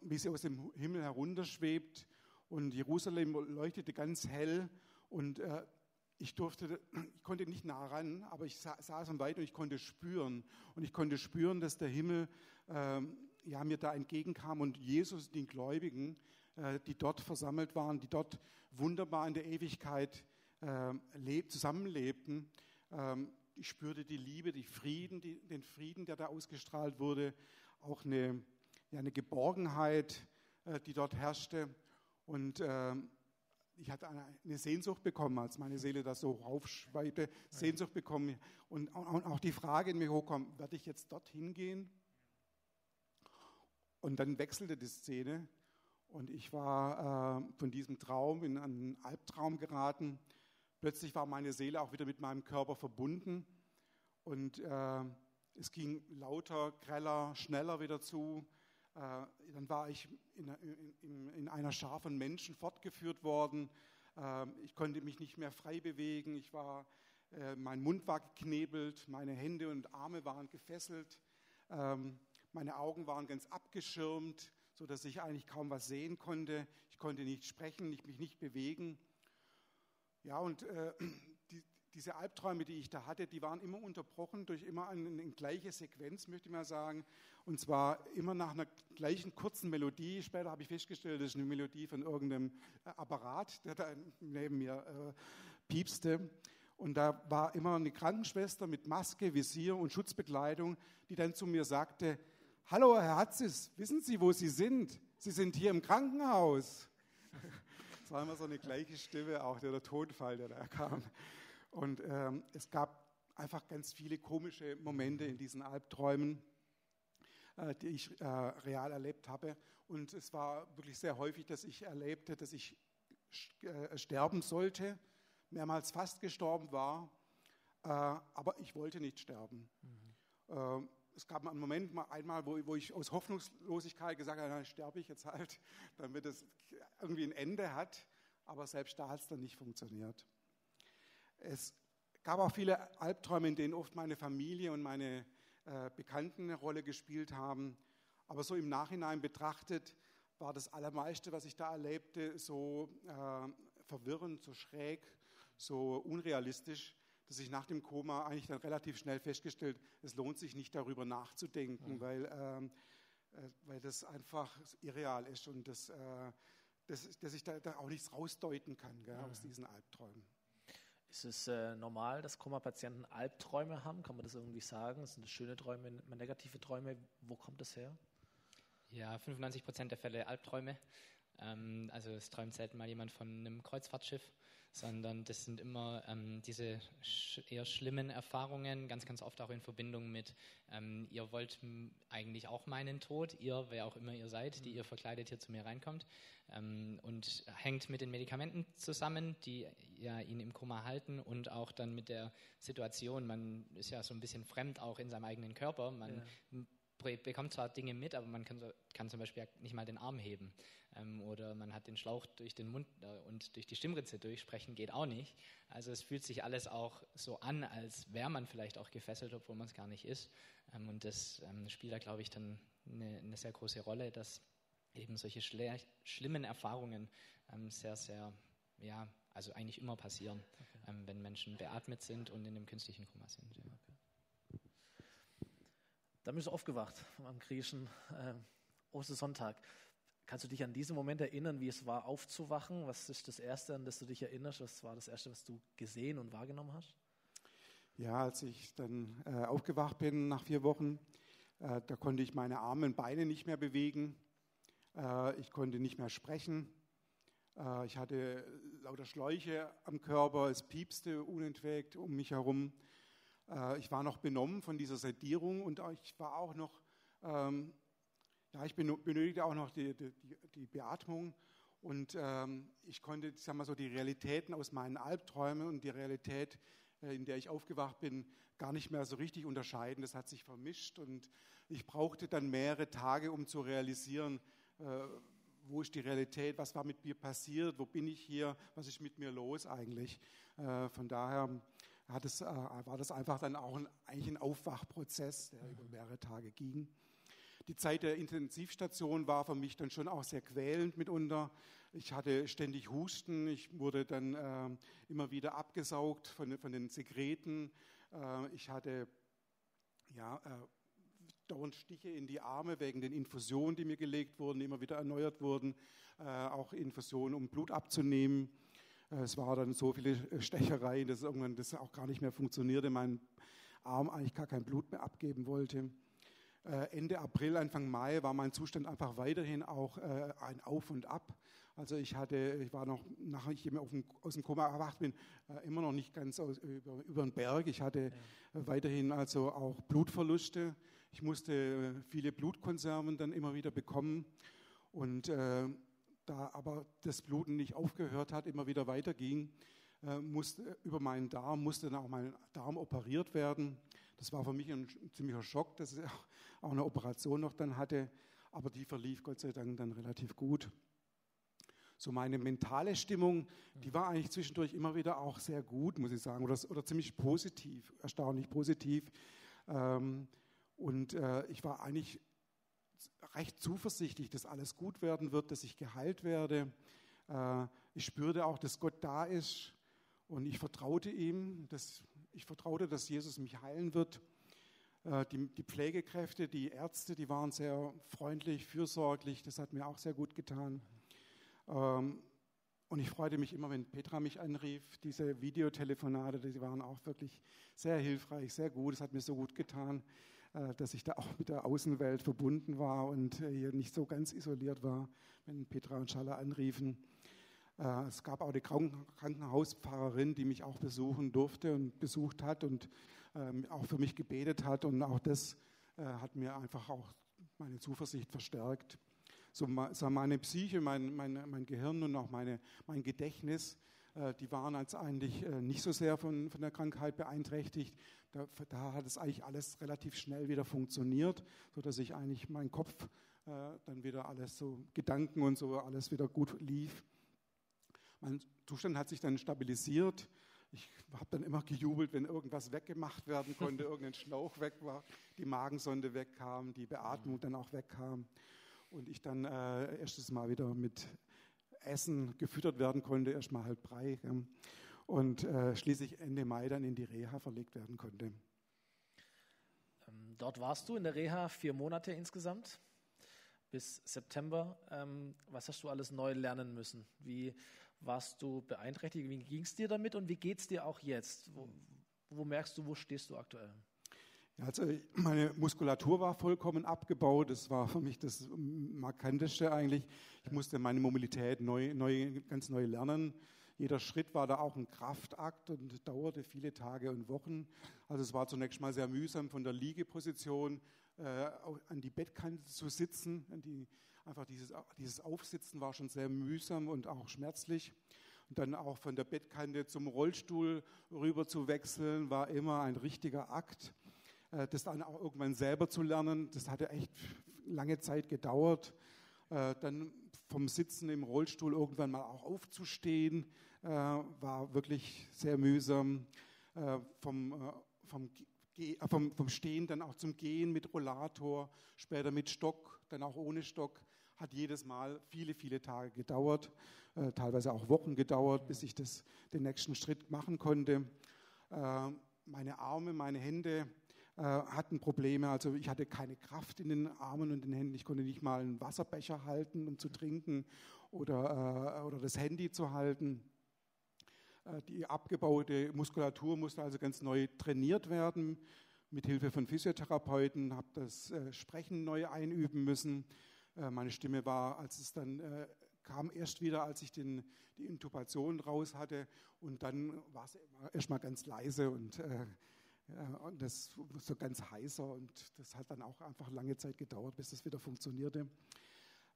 wie sie aus dem Himmel herunterschwebt. Und Jerusalem leuchtete ganz hell. Und äh, ich durfte, ich konnte nicht nah ran, aber ich saß am Weit und ich konnte spüren. Und ich konnte spüren, dass der Himmel ähm, ja, mir da entgegenkam und Jesus, den Gläubigen, äh, die dort versammelt waren, die dort wunderbar in der Ewigkeit zusammenlebten. Ähm, ich spürte die Liebe, die Frieden, die, den Frieden, der da ausgestrahlt wurde, auch eine ja, eine Geborgenheit, äh, die dort herrschte. Und äh, ich hatte eine, Sehnsucht bekommen, als meine Seele da so raufschweite, Sehnsucht bekommen. Und, und auch die Frage in mir hochkommt, werde ich jetzt dorthin gehen? Und dann wechselte die Szene und ich war äh, von diesem Traum in einen Albtraum geraten. Plötzlich war meine Seele auch wieder mit meinem Körper verbunden und äh, es ging lauter, greller, schneller wieder zu. Äh, dann war ich in, in, in, einer Schar von Menschen fortgeführt worden. Ähm, ich konnte mich nicht mehr frei bewegen. Ich war, äh, mein Mund war geknebelt, meine Hände und Arme waren gefesselt. Ähm, meine Augen waren ganz abgeschirmt, sodass ich eigentlich kaum was sehen konnte. Ich konnte nicht sprechen, ich mich nicht bewegen. Ja, und äh, diese Albträume, die ich da hatte, die waren immer unterbrochen durch immer eine, eine, gleiche Sequenz, möchte ich mal sagen. Und zwar immer nach einer gleichen kurzen Melodie. Später habe ich festgestellt, das ist eine Melodie von irgendeinem äh, Apparat, der da neben mir äh, piepste. Und da war immer eine Krankenschwester mit Maske, Visier und Schutzbekleidung, die dann zu mir sagte, Hallo, Herr Hatzis, wissen Sie, wo Sie sind? Sie sind hier im Krankenhaus. Das war immer so eine gleiche Stimme, auch der, der Tonfall, der da kam. Und ähm, es gab einfach ganz viele komische Momente in diesen Albträumen, äh, die ich äh, real erlebt habe. Und es war wirklich sehr häufig, dass ich erlebte, dass ich äh, sterben sollte, mehrmals fast gestorben war, äh, aber ich wollte nicht sterben. Mhm. Ähm, es gab einen Moment mal einmal, wo, wo, ich aus Hoffnungslosigkeit gesagt habe, dann sterbe ich jetzt halt, damit es irgendwie ein Ende hat. Aber selbst da hat es dann nicht funktioniert. Es gab auch viele Albträume, in denen oft meine Familie und meine äh, Bekannten eine Rolle gespielt haben. Aber so im Nachhinein betrachtet war das Allermeiste, was ich da erlebte, so äh, verwirrend, so schräg, so unrealistisch, dass ich nach dem Koma eigentlich dann relativ schnell festgestellt, es lohnt sich nicht darüber nachzudenken, mhm. weil, ähm, äh, weil das einfach irreal ist und das, äh, dass, dass ich da, da, auch nichts rausdeuten kann gell, mhm. aus diesen Albträumen. Ist es äh, normal, dass Koma-Patienten Albträume haben? Kann man das irgendwie sagen? Sind das schöne Träume, negative Träume? Wo kommt das her? Ja, 95 Prozent der Fälle Albträume. Ähm, also es träumt selten mal jemand von einem Kreuzfahrtschiff, sondern das sind immer ähm, diese sch eher schlimmen Erfahrungen, ganz, ganz oft auch in Verbindung mit, ähm, ihr wollt eigentlich auch meinen Tod, ihr, wer auch immer ihr seid, die ihr verkleidet hier zu mir reinkommt ähm, und hängt mit den Medikamenten zusammen, die ja ihn im Koma halten und auch dann mit der Situation, man ist ja so ein bisschen fremd auch in seinem eigenen Körper, man ja bekommt zwar Dinge mit, aber man kann, kann zum Beispiel nicht mal den Arm heben. Ähm, oder man hat den Schlauch durch den Mund äh, und durch die Stimmritze durchsprechen, geht auch nicht. Also es fühlt sich alles auch so an, als wäre man vielleicht auch gefesselt, obwohl man es gar nicht ist. Ähm, und das ähm, spielt da, glaube ich, dann eine, eine, sehr große Rolle, dass eben solche schlimmen Erfahrungen ähm, sehr, sehr, ja, also eigentlich immer passieren, okay. Ähm, wenn Menschen beatmet sind und in einem künstlichen Koma sind. Ja. Dann bist du aufgewacht am griechischen äh, Ostersonntag. Kannst du dich an diesen Moment erinnern, wie es war, aufzuwachen? Was ist das Erste, an das du dich erinnerst? Was war das Erste, was du gesehen und wahrgenommen hast? Ja, als ich dann äh, aufgewacht bin nach vier Wochen, äh, da konnte ich meine Arme und Beine nicht mehr bewegen. Äh, ich konnte nicht mehr sprechen. Äh, ich hatte lauter Schläuche am Körper. Es piepste unentwegt um mich herum. Äh, ich war noch benommen von dieser Sedierung und ich war auch noch, ähm, ja, ich benötigte auch noch die, die, die Beatmung und ähm, ich konnte, sag mal so, die Realitäten aus meinen Albträumen und die Realität, äh, in der ich aufgewacht bin, gar nicht mehr so richtig unterscheiden. Das hat sich vermischt und ich brauchte dann mehrere Tage, um zu realisieren, äh, wo ist die Realität, was war mit mir passiert, wo bin ich hier, was ist mit mir los eigentlich. Äh, von daher hat es, äh, war das einfach dann auch ein, eigentlich ein Aufwachprozess, der über mehrere Tage ging. Die Zeit der Intensivstation war für mich dann schon auch sehr quälend mitunter. Ich hatte ständig Husten, ich wurde dann äh, immer wieder abgesaugt von, von den Sekreten. Äh, ich hatte ja, äh, dauernd Stiche in die Arme wegen den Infusionen, die mir gelegt wurden, immer wieder erneuert wurden, äh, auch Infusionen, um Blut abzunehmen. Äh, es war dann so viele äh, Stechereien, dass irgendwann das auch gar nicht mehr funktionierte, mein Arm eigentlich gar kein Blut mehr abgeben wollte. Äh, Ende April, Anfang Mai war mein Zustand einfach weiterhin auch ein Auf und Ab. Also ich hatte, ich war noch, nachdem ich aus dem Koma erwacht bin, immer noch nicht ganz aus, über, über den Berg. Ich hatte ja. weiterhin also auch Blutverluste. Ich musste viele Blutkonserven dann immer wieder bekommen. Und da aber das Bluten nicht aufgehört hat, immer wieder weiterging, äh, musste, über meinen Darm musste dann auch mein Darm operiert werden. Das war für mich ein, ein ziemlicher Schock, dass ich auch eine Operation noch dann hatte, aber die verlief Gott sei Dank dann relativ gut. So meine mentale Stimmung, die war eigentlich zwischendurch immer wieder auch sehr gut, muss ich sagen, oder, oder ziemlich positiv, erstaunlich positiv. Ähm, und äh, ich war eigentlich recht zuversichtlich, dass alles gut werden wird, dass ich geheilt werde. Äh, ich spürte auch, dass Gott da ist und ich vertraute ihm, dass, ich vertraute, dass Jesus mich heilen wird. Äh, die, die Pflegekräfte, die Ärzte, die waren sehr freundlich, fürsorglich, das hat mir auch sehr gut getan. Ähm, und ich freute mich immer, wenn Petra mich anrief. Diese Videotelefonate, die waren auch wirklich sehr hilfreich, sehr gut. Es hat mir so gut getan. Äh, dass ich da auch mit der Außenwelt verbunden war und äh, hier nicht so ganz isoliert war, wenn Petra und Schaller anriefen. Äh, es gab auch die Krankenhauspfarrerin, die mich auch besuchen durfte und besucht hat und ähm, auch für mich gebetet hat. Und auch das hat mir einfach auch meine Zuversicht verstärkt. So meine Psyche, mein, mein, mein Gehirn und auch meine, mein Gedächtnis die waren als eigentlich äh, nicht so sehr von, von der Krankheit beeinträchtigt. Da, da, hat es eigentlich alles relativ schnell wieder funktioniert, sodass ich eigentlich mein Kopf äh, dann wieder alles so Gedanken und so alles wieder gut lief. Mein Zustand hat sich dann stabilisiert. Ich habe dann immer gejubelt, wenn irgendwas weggemacht werden konnte, irgendein Schlauch weg war, die Magensonde wegkam, die Beatmung dann auch wegkam und ich dann äh, erstes Mal wieder mit Essen gefüttert werden konnte, erstmal halb Brei. Ja. Und äh, schließlich Ende Mai dann in die Reha verlegt werden konnte. Ähm, dort warst du in der Reha vier Monate insgesamt bis September. Ähm, was hast du alles neu lernen müssen? Wie warst du beeinträchtigt? Wie ging es dir damit und wie geht es dir auch jetzt? Wo, wo merkst du, wo stehst du aktuell? Also meine Muskulatur war vollkommen abgebaut. Das war für mich das Markanteste eigentlich. Ich musste meine Mobilität neu, neu, ganz neu lernen. Jeder Schritt war da auch ein Kraftakt und dauerte viele Tage und Wochen. Also es war zunächst mal sehr mühsam, von der Liegeposition äh, an die Bettkante zu sitzen. Die, einfach dieses, dieses Aufsitzen war schon sehr mühsam und auch schmerzlich. Und dann auch von der Bettkante zum Rollstuhl rüber zu wechseln, war immer ein richtiger Akt. Äh, das dann auch irgendwann selber zu lernen, das hatte echt lange Zeit gedauert. Äh, dann vom Sitzen im Rollstuhl irgendwann mal auch aufzustehen, äh, war wirklich sehr mühsam. Vom, vom, vom, vom Stehen dann auch zum Gehen mit Rollator, später mit Stock, dann auch ohne Stock hat jedes Mal viele, viele Tage gedauert, teilweise auch Wochen gedauert, bis ich das, den nächsten Schritt machen konnte. Meine Arme, meine Hände hatten Probleme, also ich hatte keine Kraft in den Armen und den Händen. Ich konnte nicht mal einen Wasserbecher halten, um zu trinken oder, äh, oder das Handy zu halten. Äh, die abgebaute Muskulatur musste also ganz neu trainiert werden. Mit Hilfe von Physiotherapeuten habe das äh, Sprechen neu einüben müssen. Äh, meine Stimme war, als es dann äh, kam, erst wieder, als ich den, die Intubation raus hatte. Und dann war es erstmal ganz leise und, äh, und das so ganz heißer. Und das hat dann auch einfach lange Zeit gedauert, bis das wieder funktionierte.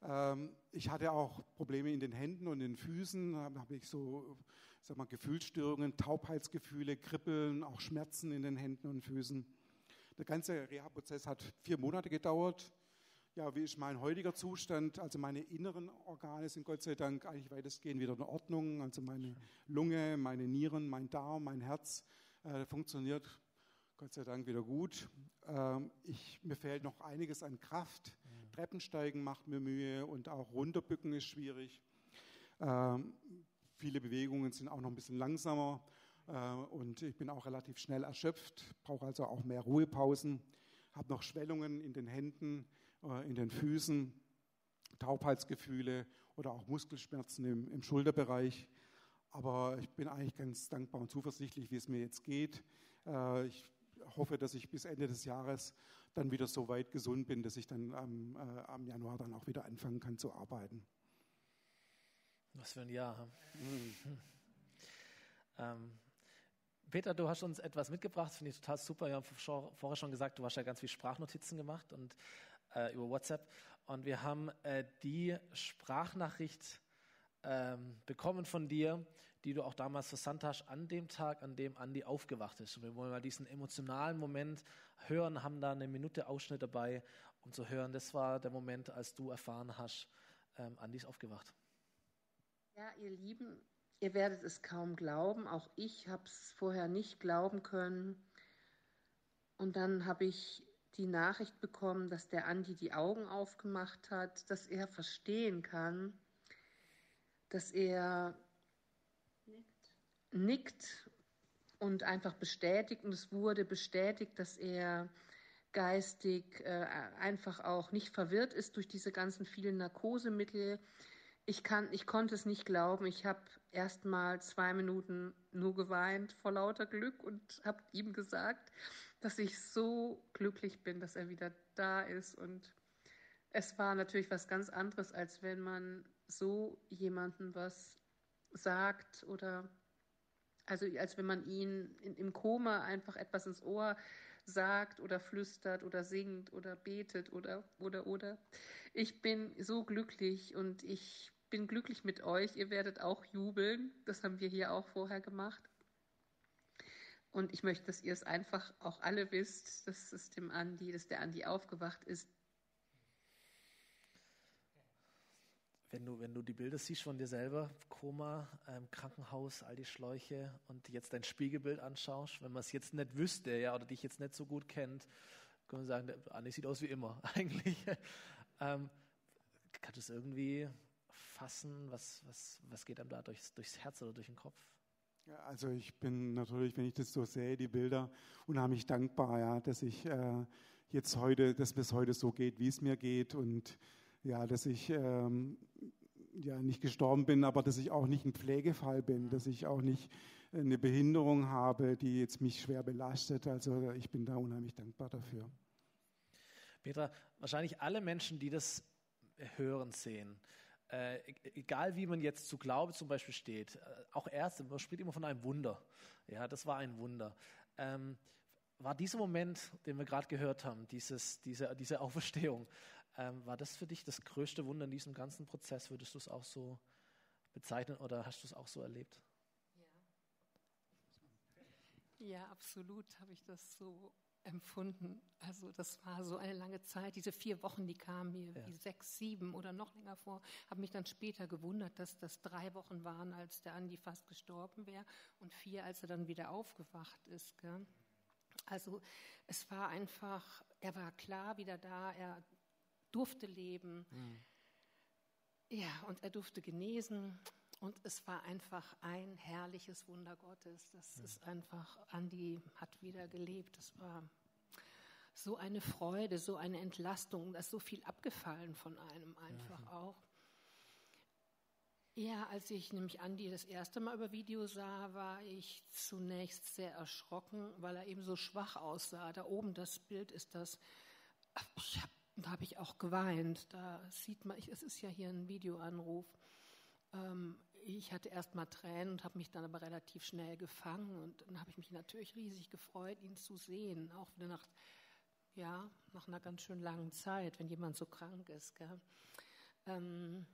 Ähm, ich hatte auch Probleme in den Händen und den Füßen. Da habe ich so sag mal, Gefühlsstörungen, Taubheitsgefühle, Kribbeln, auch Schmerzen in den Händen und Füßen. Der ganze Reha-Prozess hat vier Monate gedauert ja, wie ist mein heutiger Zustand? Also meine inneren Organe sind Gott sei Dank eigentlich weitestgehend wieder in Ordnung. Also meine Lunge, meine Nieren, mein Darm, mein Herz äh, funktioniert Gott sei Dank wieder gut. Ähm, ich, mir fehlt noch einiges an Kraft. Mhm. Treppensteigen macht mir Mühe und auch runterbücken ist schwierig. Ähm, viele Bewegungen sind auch noch ein bisschen langsamer äh, und ich bin auch relativ schnell erschöpft, brauche also auch mehr Ruhepausen, habe noch Schwellungen in den Händen, äh, in den Füßen, Taubheitsgefühle oder auch Muskelschmerzen im, im Schulterbereich. Aber ich bin eigentlich ganz dankbar und zuversichtlich, wie es mir jetzt geht. Äh, ich hoffe, dass ich bis Ende des Jahres dann wieder so weit gesund bin, dass ich dann am, äh, am Januar dann auch wieder anfangen kann zu arbeiten. Was für ein Jahr. Mhm. Ähm, Peter, du hast uns etwas mitgebracht, finde ich total super. Wir haben vorher schon gesagt, du hast ja ganz viel Sprachnotizen gemacht und äh, über WhatsApp. Und wir haben äh, die Sprachnachricht ähm, bekommen von dir, die du auch damals versandt hast, an dem Tag, an dem Andi aufgewacht ist. Und wir wollen mal diesen emotionalen Moment hören, haben da eine Minute Ausschnitt dabei, um zu hören, das war der Moment, als du erfahren hast, ähm, Andi ist aufgewacht. Ja, ihr Lieben, ihr werdet es kaum glauben. Auch ich habe es vorher nicht glauben können. Und dann habe ich die Nachricht bekommen, dass der Andi die Augen aufgemacht hat, dass er verstehen kann, dass er nickt, und einfach bestätigt. Und es wurde bestätigt, dass er geistig äh, einfach auch nicht verwirrt ist durch diese ganzen vielen Narkosemittel. Ich, kann, ich konnte es nicht glauben. Ich habe erst mal zwei Minuten nur geweint vor lauter Glück und habe ihm gesagt, dass ich so glücklich bin, dass er wieder da ist. Und es war natürlich was ganz anderes, als wenn man so jemandem was sagt oder also als wenn man ihn in, im Koma einfach etwas ins Ohr sagt oder flüstert oder singt oder betet oder oder oder. Ich bin so glücklich und ich bin glücklich mit euch. Ihr werdet auch jubeln. Das haben wir hier auch vorher gemacht. Und ich möchte, dass ihr es einfach auch alle wisst, dass es dem Andi, dass der Andi aufgewacht ist. Wenn du, wenn du die Bilder siehst von dir selber, Koma, ähm, Krankenhaus, all die Schläuche und jetzt dein Spiegelbild anschaust, wenn man es jetzt nicht wüsste, ja, oder dich jetzt nicht so gut kennt, kann man sagen, Andi sieht aus wie immer, eigentlich. ähm, kann du es irgendwie fassen? Was, was, was geht einem da durchs, durchs Herz oder durch den Kopf? Also ich bin natürlich, wenn ich das so sehe, die Bilder, unheimlich dankbar, ja, dass ich äh, jetzt heute, dass es heute so geht, wie es mir geht und ja, dass ich ähm, ja nicht gestorben bin, aber dass ich auch nicht ein Pflegefall bin, dass ich auch nicht eine Behinderung habe, die jetzt mich schwer belastet. Also ich bin da unheimlich dankbar dafür. Petra, wahrscheinlich alle Menschen, die das hören, sehen, äh, egal wie man jetzt zu Glaube zum Beispiel steht, äh, auch Ärzte, man spricht immer von einem Wunder. Ja, das war ein Wunder. Ähm, war dieser Moment, den wir gerade gehört haben, dieses, diese, diese Auferstehung, ähm, war das für dich das größte Wunder in diesem ganzen Prozess? Würdest du es auch so bezeichnen oder hast du es auch so erlebt? Ja, ja absolut habe ich das so empfunden. Also das war so eine lange Zeit. Diese vier Wochen, die kamen mir ja. wie sechs, sieben oder noch länger vor. Habe mich dann später gewundert, dass das drei Wochen waren, als der Andi fast gestorben wäre und vier, als er dann wieder aufgewacht ist. Gell? Also es war einfach, er war klar wieder da, er durfte leben. Mhm. Ja, und er durfte genesen. Und es war einfach ein herrliches Wunder Gottes. Das mhm. ist einfach, Andi hat wieder gelebt. Das war so eine Freude, so eine Entlastung. Da ist so viel abgefallen von einem einfach mhm. auch. Ja, als ich nämlich Andi das erste Mal über Video sah, war ich zunächst sehr erschrocken, weil er eben so schwach aussah. Da oben das Bild ist das. Ich hab, da habe ich auch geweint. Da sieht man, es ist ja hier ein Videoanruf. Ähm, ich hatte erst mal Tränen und habe mich dann aber relativ schnell gefangen. Und dann habe ich mich natürlich riesig gefreut, ihn zu sehen. Auch wieder nach, ja, nach einer ganz schön langen Zeit, wenn jemand so krank ist. Ähm,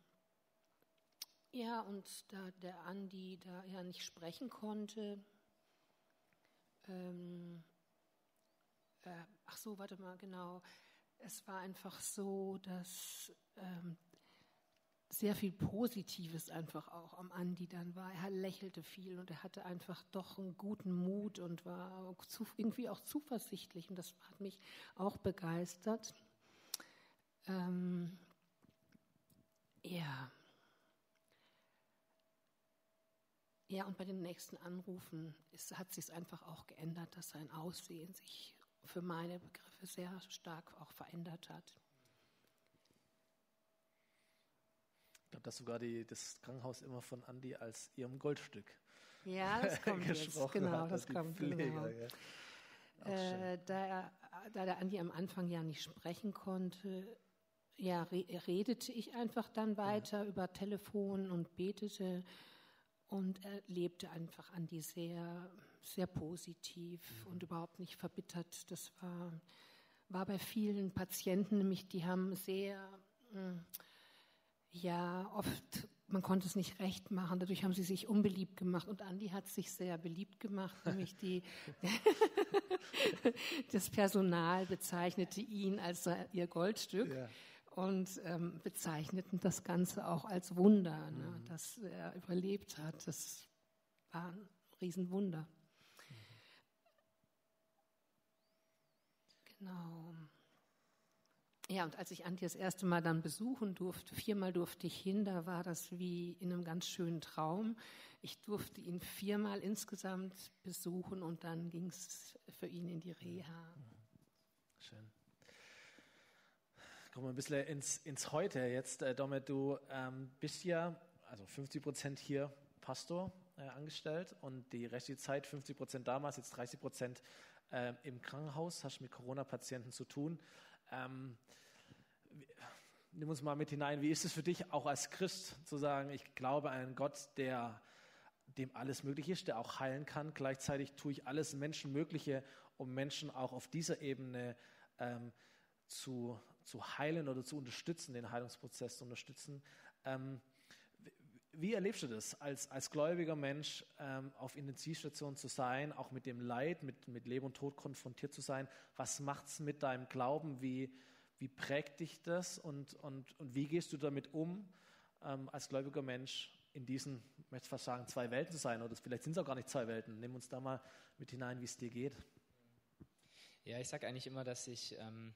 ja, und da der Andi da ja nicht sprechen konnte, ähm, äh, ach so, warte mal, genau. Es war einfach so, dass ähm, sehr viel Positives einfach auch am Andi dann war. Er lächelte viel und er hatte einfach doch einen guten Mut und war zu, irgendwie auch zuversichtlich und das hat mich auch begeistert. Ähm, ja. Ja, und bei den nächsten Anrufen ist, hat sich es einfach auch geändert, dass sein Aussehen sich für meine Begriffe sehr stark auch verändert hat. Ich glaube, dass sogar die, das Krankenhaus immer von Andi als ihrem Goldstück ja, das kommt jetzt. Genau, das kommt. Pfleger, genau. Ja. Äh, da, er, da der Andi am Anfang ja nicht sprechen konnte, ja, re redete ich einfach dann weiter ja. über Telefon und betete und er lebte einfach Andi sehr, sehr positiv und überhaupt nicht verbittert. Das war, war bei vielen Patienten nämlich, die haben sehr, hm, ja, oft, man konnte es nicht recht machen, dadurch haben sie sich unbeliebt gemacht und Andi hat sich sehr beliebt gemacht, nämlich die, das Personal bezeichnete ihn als ihr Goldstück. Ja und ähm, bezeichneten das Ganze auch als Wunder, ne, mhm. dass er überlebt hat. Das war ein Riesenwunder. Mhm. Genau. Ja, und als ich Antje das erste Mal dann besuchen durfte, viermal durfte ich hin, da war das wie in einem ganz schönen Traum. Ich durfte ihn viermal insgesamt besuchen und dann ging es für ihn in die Reha. Schön kommen ein bisschen ins, ins Heute jetzt. Äh, Domet, du ähm, bist ja, also 50 Prozent hier Pastor äh, angestellt und die restliche Zeit 50 Prozent damals, jetzt 30 Prozent äh, im Krankenhaus, hast mit Corona-Patienten zu tun. Ähm, nimm uns mal mit hinein, wie ist es für dich auch als Christ zu sagen, ich glaube an einen Gott, der dem alles möglich ist, der auch heilen kann. Gleichzeitig tue ich alles Menschenmögliche, um Menschen auch auf dieser Ebene ähm, zu, zu heilen oder zu unterstützen, den Heilungsprozess zu unterstützen. Ähm, wie erlebst du das, als, als gläubiger Mensch ähm, auf Intensivstation zu sein, auch mit dem Leid, mit, mit Leben und Tod konfrontiert zu sein? Was macht es mit deinem Glauben? Wie, wie prägt dich das und, und, und wie gehst du damit um, ähm, als gläubiger Mensch in diesen, ich möchte fast sagen, zwei Welten zu sein? Oder vielleicht sind es auch gar nicht zwei Welten. Nimm uns da mal mit hinein, wie es dir geht. Ja, ich sage eigentlich immer, dass ich ähm,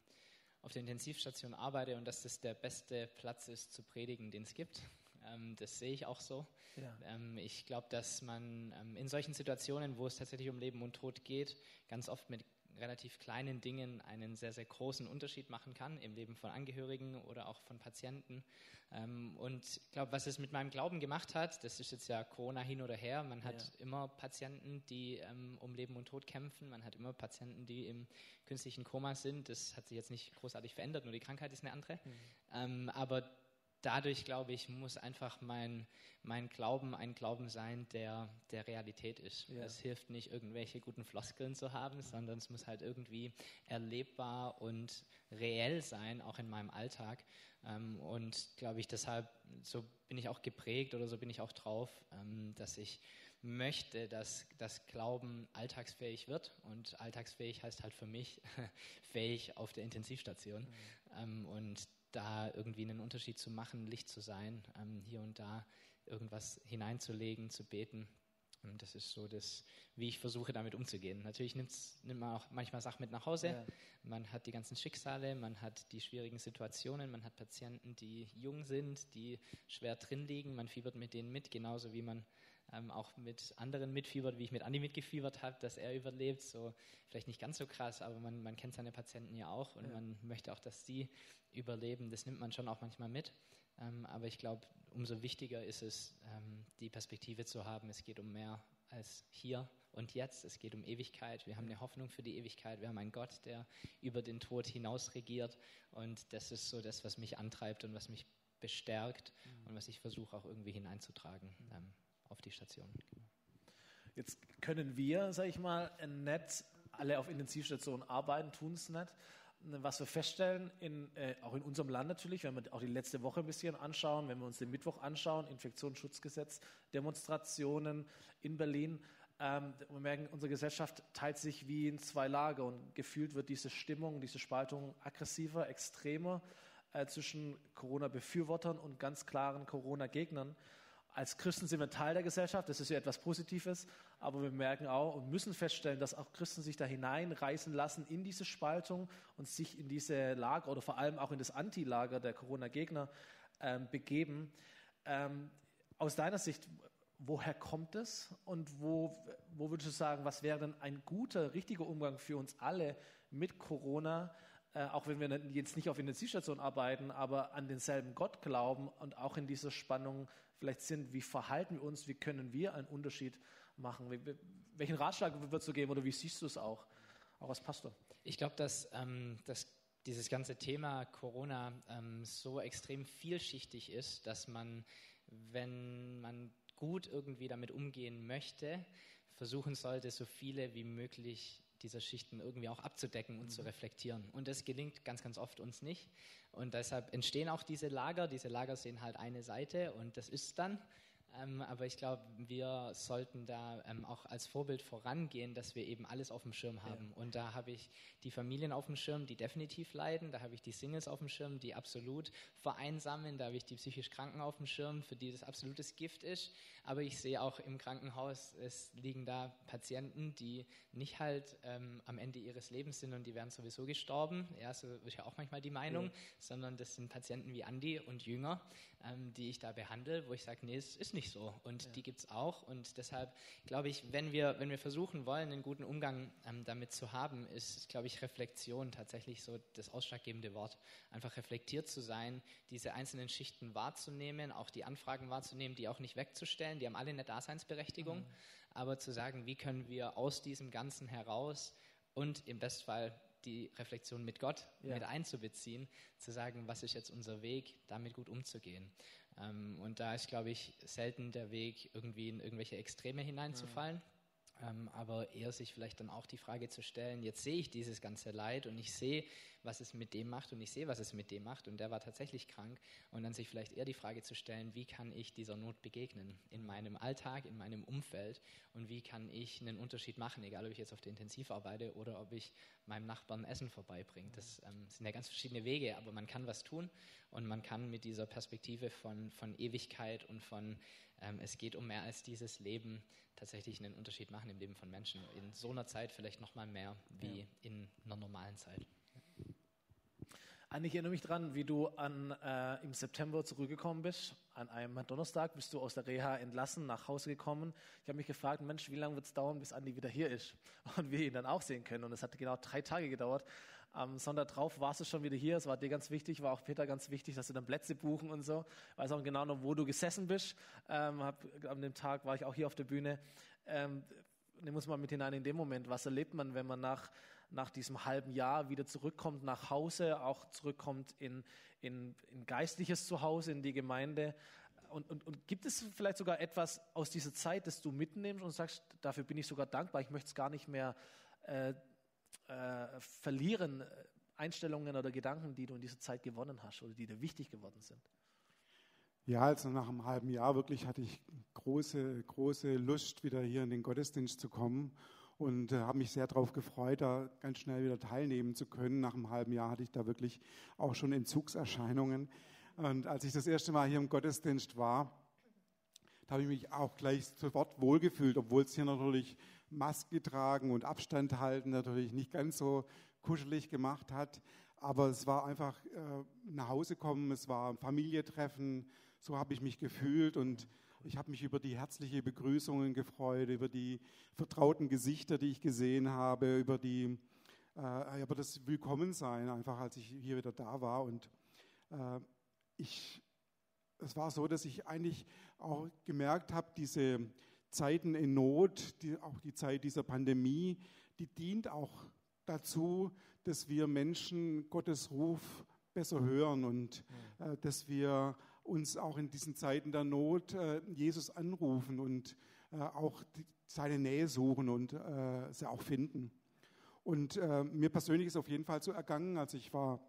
auf der Intensivstation arbeite und dass das der beste Platz ist zu predigen, den es gibt. Ähm, das sehe ich auch so. Ja. Ähm, ich glaube, dass man ähm, in solchen Situationen, wo es tatsächlich um Leben und Tod geht, ganz oft mit relativ kleinen Dingen einen sehr, sehr großen Unterschied machen kann im Leben von Angehörigen oder auch von Patienten. Ähm, und ich glaube, was es mit meinem Glauben gemacht hat, das ist jetzt ja Corona hin oder her. Man hat ja. immer Patienten, die ähm, um Leben und Tod kämpfen. Man hat immer Patienten, die im künstlichen Koma sind. Das hat sich jetzt nicht großartig verändert, nur die Krankheit ist eine andere. Mhm. Ähm, aber dadurch, glaube ich, muss einfach mein, mein Glauben ein Glauben sein, der der Realität ist. Ja. Es hilft nicht, irgendwelche guten Floskeln zu haben, sondern es muss halt irgendwie erlebbar und reell sein, auch in meinem Alltag. Ähm, und glaube ich, deshalb, so bin ich auch geprägt oder so bin ich auch drauf, ähm, dass ich möchte, dass das Glauben alltagsfähig wird. Und alltagsfähig heißt halt für mich fähig auf der Intensivstation. Mhm. Ähm, und da irgendwie einen Unterschied zu machen, Licht zu sein, ähm, hier und da irgendwas hineinzulegen, zu beten. Und das ist so das, wie ich versuche, damit umzugehen. Natürlich nimmt man auch manchmal Sachen mit nach Hause. Ja. Man hat die ganzen Schicksale, man hat die schwierigen Situationen, man hat Patienten, die jung sind, die schwer drin liegen. Man fiebert mit denen mit, genauso wie man ähm, auch mit anderen mitfiebert, wie ich mit Andi mitgefiebert habe, dass er überlebt. So vielleicht nicht ganz so krass, aber man, man kennt seine Patienten ja auch und ja. man möchte auch, dass sie überleben. Das nimmt man schon auch manchmal mit. Ähm, aber ich glaube, umso wichtiger ist es, ähm, die Perspektive zu haben. Es geht um mehr als hier und jetzt. Es geht um Ewigkeit. Wir haben eine Hoffnung für die Ewigkeit. Wir haben einen Gott, der über den Tod hinaus regiert. Und das ist so das, was mich antreibt und was mich bestärkt mhm. und was ich versuche auch irgendwie hineinzutragen. Mhm. Auf die Station. Jetzt können wir, sage ich mal, nicht alle auf Intensivstationen arbeiten, tun es nicht. Was wir feststellen, in, äh, auch in unserem Land natürlich, wenn wir auch die letzte Woche ein bisschen anschauen, wenn wir uns den Mittwoch anschauen, Infektionsschutzgesetz, Demonstrationen in Berlin, ähm, wir merken, unsere Gesellschaft teilt sich wie in zwei Lager und gefühlt wird diese Stimmung, diese Spaltung aggressiver, extremer äh, zwischen Corona-Befürwortern und ganz klaren Corona-Gegnern als Christen sind wir Teil der Gesellschaft, das ist ja etwas Positives, aber wir merken auch und müssen feststellen, dass auch Christen sich da hineinreißen lassen in diese Spaltung und sich in diese Lager oder vor allem auch in das Anti-Lager der Corona-Gegner ähm, begeben. Ähm, aus deiner Sicht, woher kommt es und wo, wo würdest du sagen, was wäre denn ein guter, richtiger Umgang für uns alle mit Corona? Äh, auch wenn wir jetzt nicht auf Intensivstation arbeiten, aber an denselben Gott glauben und auch in dieser Spannung vielleicht sind, wie verhalten wir uns, wie können wir einen Unterschied machen? Welchen Ratschlag würdest du geben oder wie siehst du es auch, auch als Pastor? Ich glaube, dass, ähm, dass dieses ganze Thema Corona ähm, so extrem vielschichtig ist, dass man, wenn man gut irgendwie damit umgehen möchte, versuchen sollte, so viele wie möglich dieser Schichten irgendwie auch abzudecken und mhm. zu reflektieren. Und das gelingt ganz, ganz oft uns nicht. Und deshalb entstehen auch diese Lager. Diese Lager sehen halt eine Seite und das ist dann. Ähm, aber ich glaube, wir sollten da ähm, auch als Vorbild vorangehen, dass wir eben alles auf dem Schirm haben. Ja. Und da habe ich die Familien auf dem Schirm, die definitiv leiden. Da habe ich die Singles auf dem Schirm, die absolut vereinsamen. Da habe ich die psychisch Kranken auf dem Schirm, für die das absolutes Gift ist. Aber ich sehe auch im Krankenhaus, es liegen da Patienten, die nicht halt ähm, am Ende ihres Lebens sind und die werden sowieso gestorben. Ja, so ist ja auch manchmal die Meinung. Ja. Sondern das sind Patienten wie Andi und Jünger, ähm, die ich da behandle, wo ich sage, nee, es ist nicht so. Und ja. die gibt es auch. Und deshalb glaube ich, wenn wir, wenn wir versuchen wollen, einen guten Umgang ähm, damit zu haben, ist, glaube ich, Reflexion tatsächlich so das ausschlaggebende Wort. Einfach reflektiert zu sein, diese einzelnen Schichten wahrzunehmen, auch die Anfragen wahrzunehmen, die auch nicht wegzustellen. Die haben alle eine Daseinsberechtigung. Mhm. Aber zu sagen, wie können wir aus diesem Ganzen heraus und im Bestfall die Reflexion mit Gott ja. mit einzubeziehen, zu sagen, was ist jetzt unser Weg, damit gut umzugehen. Ähm, und da ist, glaube ich, selten der Weg, irgendwie in irgendwelche Extreme hineinzufallen. Ähm, aber eher sich vielleicht dann auch die Frage zu stellen, jetzt sehe ich dieses ganze Leid und ich sehe, was es mit dem macht und ich sehe, was es mit dem macht. Und der war tatsächlich krank. Und dann sich vielleicht eher die Frage zu stellen, wie kann ich dieser Not begegnen in meinem Alltag, in meinem Umfeld? Und wie kann ich einen Unterschied machen, egal ob ich jetzt auf der Intensiv arbeite oder ob ich meinem Nachbarn Essen vorbeibringe. Das ähm, sind ja ganz verschiedene Wege, aber man kann was tun. Und man kann mit dieser Perspektive von, von Ewigkeit und von ähm, es geht um mehr als dieses Leben, tatsächlich einen Unterschied machen im Leben von Menschen. In so einer Zeit vielleicht noch mal mehr wie ja. in einer normalen Zeit. Anni, ich erinnere mich daran, wie du an, äh, im September zurückgekommen bist. An einem Donnerstag bist du aus der Reha entlassen, nach Hause gekommen. Ich habe mich gefragt, Mensch, wie lange wird es dauern, bis Andi wieder hier ist und wir ihn dann auch sehen können. Und es hat genau drei Tage gedauert. Am Sonntag drauf warst du schon wieder hier. Es war dir ganz wichtig, war auch Peter ganz wichtig, dass du dann Plätze buchen und so. Ich weiß auch genau noch, wo du gesessen bist. Ähm, hab, an dem Tag war ich auch hier auf der Bühne. Ähm, nimm uns mal mit hinein in dem Moment. Was erlebt man, wenn man nach, nach diesem halben Jahr wieder zurückkommt nach Hause, auch zurückkommt in, in, in geistliches Zuhause, in die Gemeinde. Und, und, und gibt es vielleicht sogar etwas aus dieser Zeit, das du mitnimmst und sagst, dafür bin ich sogar dankbar, ich möchte es gar nicht mehr äh, äh, verlieren, Einstellungen oder Gedanken, die du in dieser Zeit gewonnen hast oder die dir wichtig geworden sind? Ja, also nach einem halben Jahr wirklich hatte ich große, große Lust, wieder hier in den Gottesdienst zu kommen und äh, habe mich sehr darauf gefreut, da ganz schnell wieder teilnehmen zu können. Nach einem halben Jahr hatte ich da wirklich auch schon Entzugserscheinungen. Und als ich das erste Mal hier im Gottesdienst war, da habe ich mich auch gleich sofort wohlgefühlt, obwohl es hier natürlich Maske tragen und Abstand halten natürlich nicht ganz so kuschelig gemacht hat. Aber es war einfach äh, nach Hause kommen, es war Familie treffen, so habe ich mich gefühlt und ich habe mich über die herzliche Begrüßungen gefreut, über die vertrauten Gesichter, die ich gesehen habe, über, die, äh, über das Willkommensein, einfach als ich hier wieder da war. Und äh, ich, es war so, dass ich eigentlich auch gemerkt habe, diese Zeiten in Not, die, auch die Zeit dieser Pandemie, die dient auch dazu, dass wir Menschen Gottes Ruf besser hören und äh, dass wir uns auch in diesen Zeiten der Not äh, Jesus anrufen und äh, auch die, seine Nähe suchen und äh, sie auch finden. Und äh, mir persönlich ist auf jeden Fall so ergangen, als ich war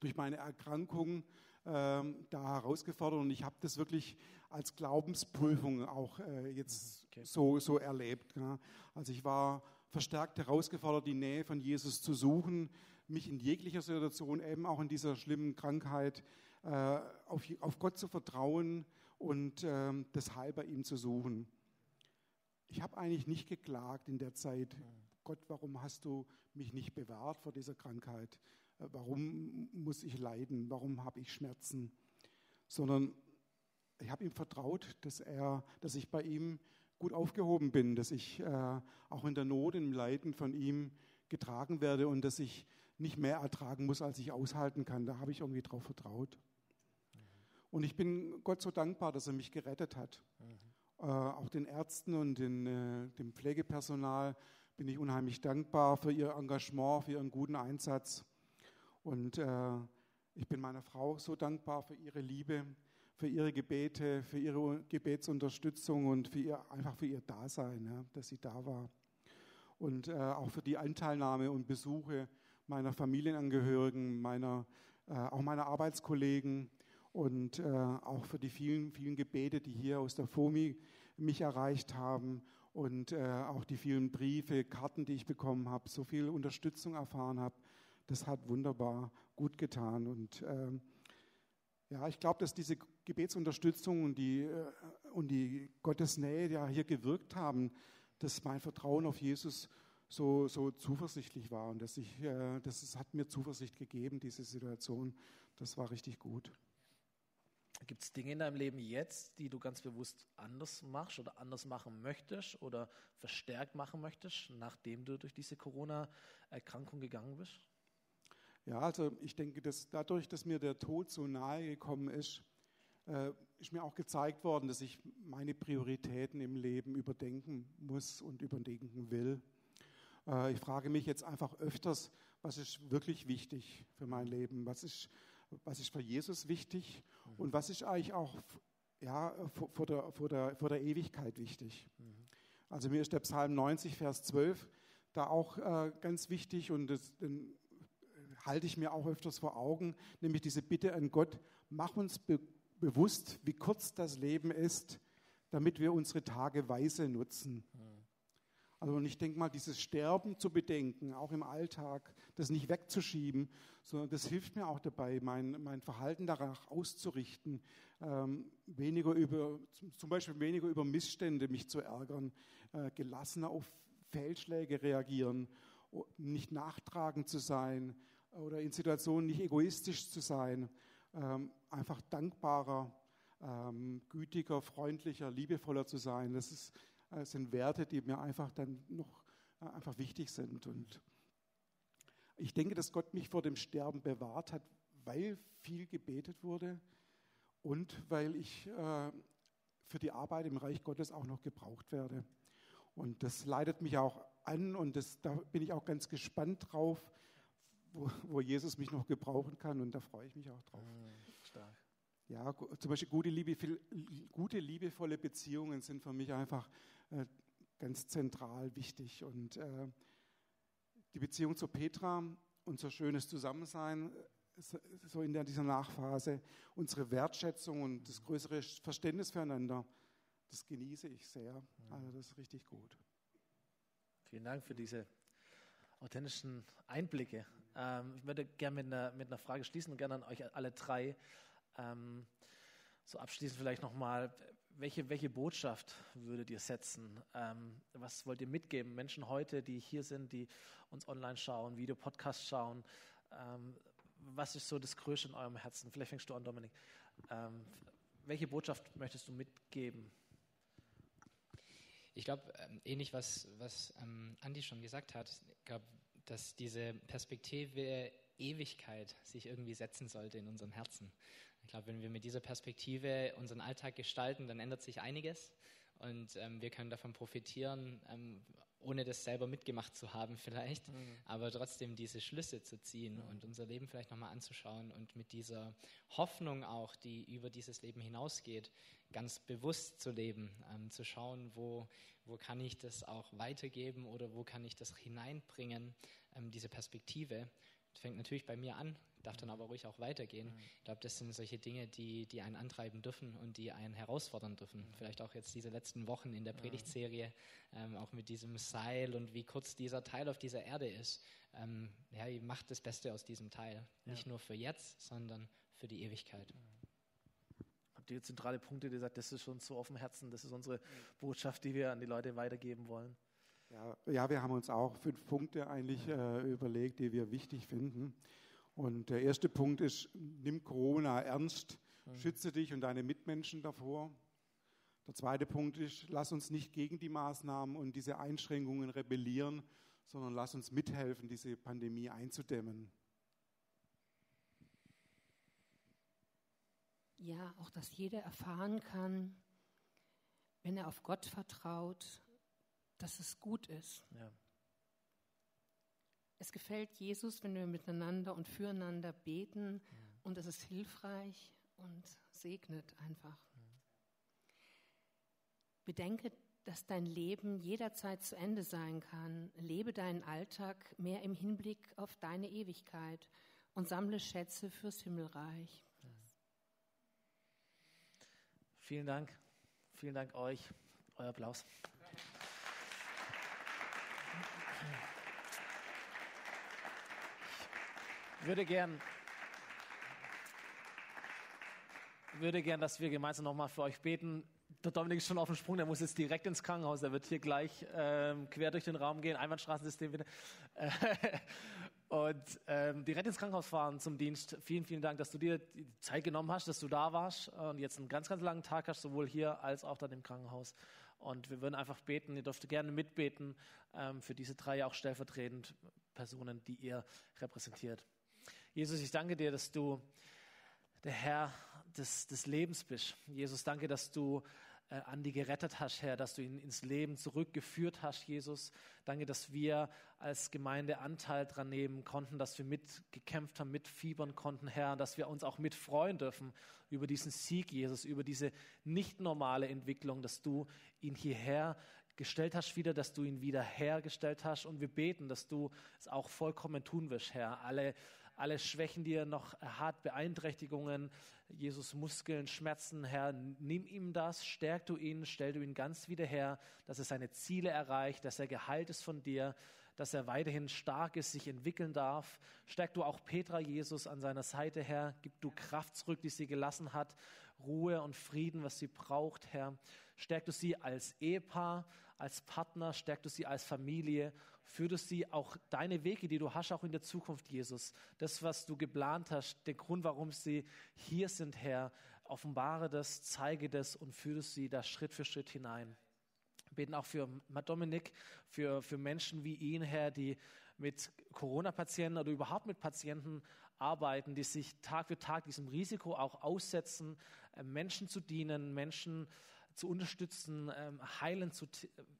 durch meine Erkrankung ähm, da herausgefordert und ich habe das wirklich als Glaubensprüfung auch äh, jetzt okay. so, so erlebt. Ja. Also ich war verstärkt herausgefordert, die Nähe von Jesus zu suchen, mich in jeglicher Situation, eben auch in dieser schlimmen Krankheit, äh, auf, auf Gott zu vertrauen und ähm, das Heil bei ihm zu suchen. Ich habe eigentlich nicht geklagt in der Zeit. Gott, warum hast du mich nicht bewahrt vor dieser Krankheit? Äh, warum muss ich leiden? Warum habe ich Schmerzen? Sondern ich habe ihm vertraut, dass, er, dass ich bei ihm gut aufgehoben bin, dass ich äh, auch in der Not, im Leiden von ihm getragen werde und dass ich nicht mehr ertragen muss, als ich aushalten kann. Da habe ich irgendwie drauf vertraut. Und ich bin Gott so dankbar, dass er mich gerettet hat. Mhm. Äh, auch den Ärzten und den, äh, dem Pflegepersonal bin ich unheimlich dankbar für ihr Engagement, für ihren guten Einsatz. Und äh, ich bin meiner Frau so dankbar für ihre Liebe, für ihre Gebete, für ihre Gebetsunterstützung und für ihr, einfach für ihr Dasein, ja, dass sie da war. Und äh, auch für die Anteilnahme und Besuche meiner Familienangehörigen, meiner, äh, auch meiner Arbeitskollegen und äh, auch für die vielen, vielen Gebete, die hier aus der FOMI mich erreicht haben und äh, auch die vielen Briefe, Karten, die ich bekommen habe, so viel Unterstützung erfahren habe. Das hat wunderbar gut getan. Und äh, ja, ich glaube, dass diese Gebetsunterstützung und die, äh, und die Gottesnähe ja hier gewirkt haben, dass mein Vertrauen auf Jesus so, so zuversichtlich war. Und dass ich, äh, das, das hat mir Zuversicht gegeben, diese Situation. Das war richtig gut. Gibt es Dinge in deinem Leben jetzt, die du ganz bewusst anders machst oder anders machen möchtest oder verstärkt machen möchtest, nachdem du durch diese Corona-Erkrankung gegangen bist? Ja, also ich denke, dass dadurch, dass mir der Tod so nahe gekommen ist, äh, ist mir auch gezeigt worden, dass ich meine Prioritäten im Leben überdenken muss und überdenken will. Äh, ich frage mich jetzt einfach öfters, was ist wirklich wichtig für mein Leben? Was ist was ist für Jesus wichtig mhm. und was ist eigentlich auch ja, vor, der, vor, der, vor der Ewigkeit wichtig. Mhm. Also mir ist der Psalm 90, Vers 12 da auch äh, ganz wichtig und das, den halte ich mir auch öfters vor Augen, nämlich diese Bitte an Gott, mach uns be bewusst, wie kurz das Leben ist, damit wir unsere Tage weise nutzen. Mhm. Also und ich denke mal, dieses Sterben zu bedenken, auch im Alltag, das nicht wegzuschieben, sondern das hilft mir auch dabei, mein, mein Verhalten danach auszurichten, ähm, weniger über, zum Beispiel weniger über Missstände mich zu ärgern, äh, gelassener auf Fehlschläge reagieren, nicht nachtragend zu sein oder in Situationen nicht egoistisch zu sein, ähm, einfach dankbarer, ähm, gütiger, freundlicher, liebevoller zu sein. Das ist äh, sind Werte, die mir einfach dann noch äh, einfach wichtig sind. Und ich denke, dass Gott mich vor dem Sterben bewahrt hat, weil viel gebetet wurde und weil ich äh, für die Arbeit im Reich Gottes auch noch gebraucht werde. Und das leitet mich auch an und das, da bin ich auch ganz gespannt drauf, wo, wo Jesus mich noch gebrauchen kann und da freue ich mich auch drauf. Stark. Ja, zum Beispiel gute, Liebe, gute liebevolle Beziehungen sind für mich einfach äh, ganz zentral wichtig. Und äh, die Beziehung zu Petra, unser schönes Zusammensein, so in der, dieser Nachphase, unsere Wertschätzung und das größere Verständnis füreinander, das genieße ich sehr. Also das ist richtig gut. Vielen Dank für diese authentischen Einblicke. Ähm, ich würde gerne mit einer, mit einer Frage schließen und gerne an euch alle drei. Ähm, so abschließend vielleicht nochmal, welche, welche Botschaft würdet ihr setzen? Ähm, was wollt ihr mitgeben? Menschen heute, die hier sind, die uns online schauen, Videopodcast schauen. Ähm, was ist so das Größte in eurem Herzen? Vielleicht fängst du an, Dominik. Ähm, welche Botschaft möchtest du mitgeben? Ich glaube, ähm, ähnlich was, was ähm, Andi schon gesagt hat, ich glaube, dass diese Perspektive Ewigkeit sich irgendwie setzen sollte in unserem Herzen. Ich glaube, wenn wir mit dieser Perspektive unseren Alltag gestalten, dann ändert sich einiges und ähm, wir können davon profitieren, ähm, ohne das selber mitgemacht zu haben vielleicht, mhm. aber trotzdem diese Schlüsse zu ziehen mhm. und unser Leben vielleicht nochmal anzuschauen und mit dieser Hoffnung auch, die über dieses Leben hinausgeht, ganz bewusst zu leben, ähm, zu schauen, wo, wo kann ich das auch weitergeben oder wo kann ich das hineinbringen, ähm, diese Perspektive. Das fängt natürlich bei mir an, darf dann aber ruhig auch weitergehen. Ich glaube, das sind solche Dinge, die, die einen antreiben dürfen und die einen herausfordern dürfen. Vielleicht auch jetzt diese letzten Wochen in der Predigtserie, ähm, auch mit diesem Seil und wie kurz dieser Teil auf dieser Erde ist. Ähm, ja, ihr macht das Beste aus diesem Teil. Nicht nur für jetzt, sondern für die Ewigkeit. Ihr zentrale Punkte, die sagt, das ist uns so auf dem Herzen, das ist unsere Botschaft, die wir an die Leute weitergeben wollen? Ja, ja wir haben uns auch fünf Punkte eigentlich äh, überlegt, die wir wichtig finden. Und der erste Punkt ist, nimm Corona ernst, mhm. schütze dich und deine Mitmenschen davor. Der zweite Punkt ist, lass uns nicht gegen die Maßnahmen und diese Einschränkungen rebellieren, sondern lass uns mithelfen, diese Pandemie einzudämmen. Ja, auch dass jeder erfahren kann, wenn er auf Gott vertraut, dass es gut ist. Ja. Es gefällt Jesus, wenn wir miteinander und füreinander beten mhm. und es ist hilfreich und segnet einfach. Mhm. Bedenke, dass dein Leben jederzeit zu Ende sein kann. Lebe deinen Alltag mehr im Hinblick auf deine Ewigkeit und sammle Schätze fürs Himmelreich. Mhm. Vielen Dank. Vielen Dank euch. Euer Applaus. würde gern, würde gern, dass wir gemeinsam nochmal für euch beten. Der Dominik ist schon auf dem Sprung, der muss jetzt direkt ins Krankenhaus. Der wird hier gleich ähm, quer durch den Raum gehen. Einbahnstraßensystem bitte. und ähm, direkt ins Krankenhaus fahren zum Dienst. Vielen, vielen Dank, dass du dir die Zeit genommen hast, dass du da warst und jetzt einen ganz, ganz langen Tag hast, sowohl hier als auch dann im Krankenhaus. Und wir würden einfach beten. Ihr dürft gerne mitbeten ähm, für diese drei auch stellvertretend Personen, die ihr repräsentiert. Jesus, ich danke dir, dass du der Herr des, des Lebens bist. Jesus, danke, dass du äh, Andi gerettet hast, Herr, dass du ihn ins Leben zurückgeführt hast, Jesus. Danke, dass wir als Gemeinde Anteil dran nehmen konnten, dass wir mitgekämpft haben, mitfiebern konnten, Herr, dass wir uns auch mitfreuen dürfen über diesen Sieg, Jesus, über diese nicht normale Entwicklung, dass du ihn hierher gestellt hast wieder, dass du ihn wieder hergestellt hast und wir beten, dass du es auch vollkommen tun wirst, Herr. Alle alle Schwächen, die er noch hat, Beeinträchtigungen, Jesus Muskeln, Schmerzen, Herr, nimm ihm das, stärk du ihn, stell du ihn ganz wieder her, dass er seine Ziele erreicht, dass er geheilt ist von dir, dass er weiterhin stark ist, sich entwickeln darf. Stärk du auch Petra, Jesus, an seiner Seite, Herr. Gib du Kraft zurück, die sie gelassen hat, Ruhe und Frieden, was sie braucht, Herr. Stärk du sie als Ehepaar, als Partner, stärk du sie als Familie Führ du sie auch deine Wege, die du hast, auch in der Zukunft, Jesus. Das, was du geplant hast, der Grund, warum sie hier sind, Herr, offenbare das, zeige das und führe sie da Schritt für Schritt hinein. Wir beten auch für Dominik, für, für Menschen wie ihn, Herr, die mit Corona-Patienten oder überhaupt mit Patienten arbeiten, die sich Tag für Tag diesem Risiko auch aussetzen, äh, Menschen zu dienen, Menschen zu unterstützen, ähm, heilend zu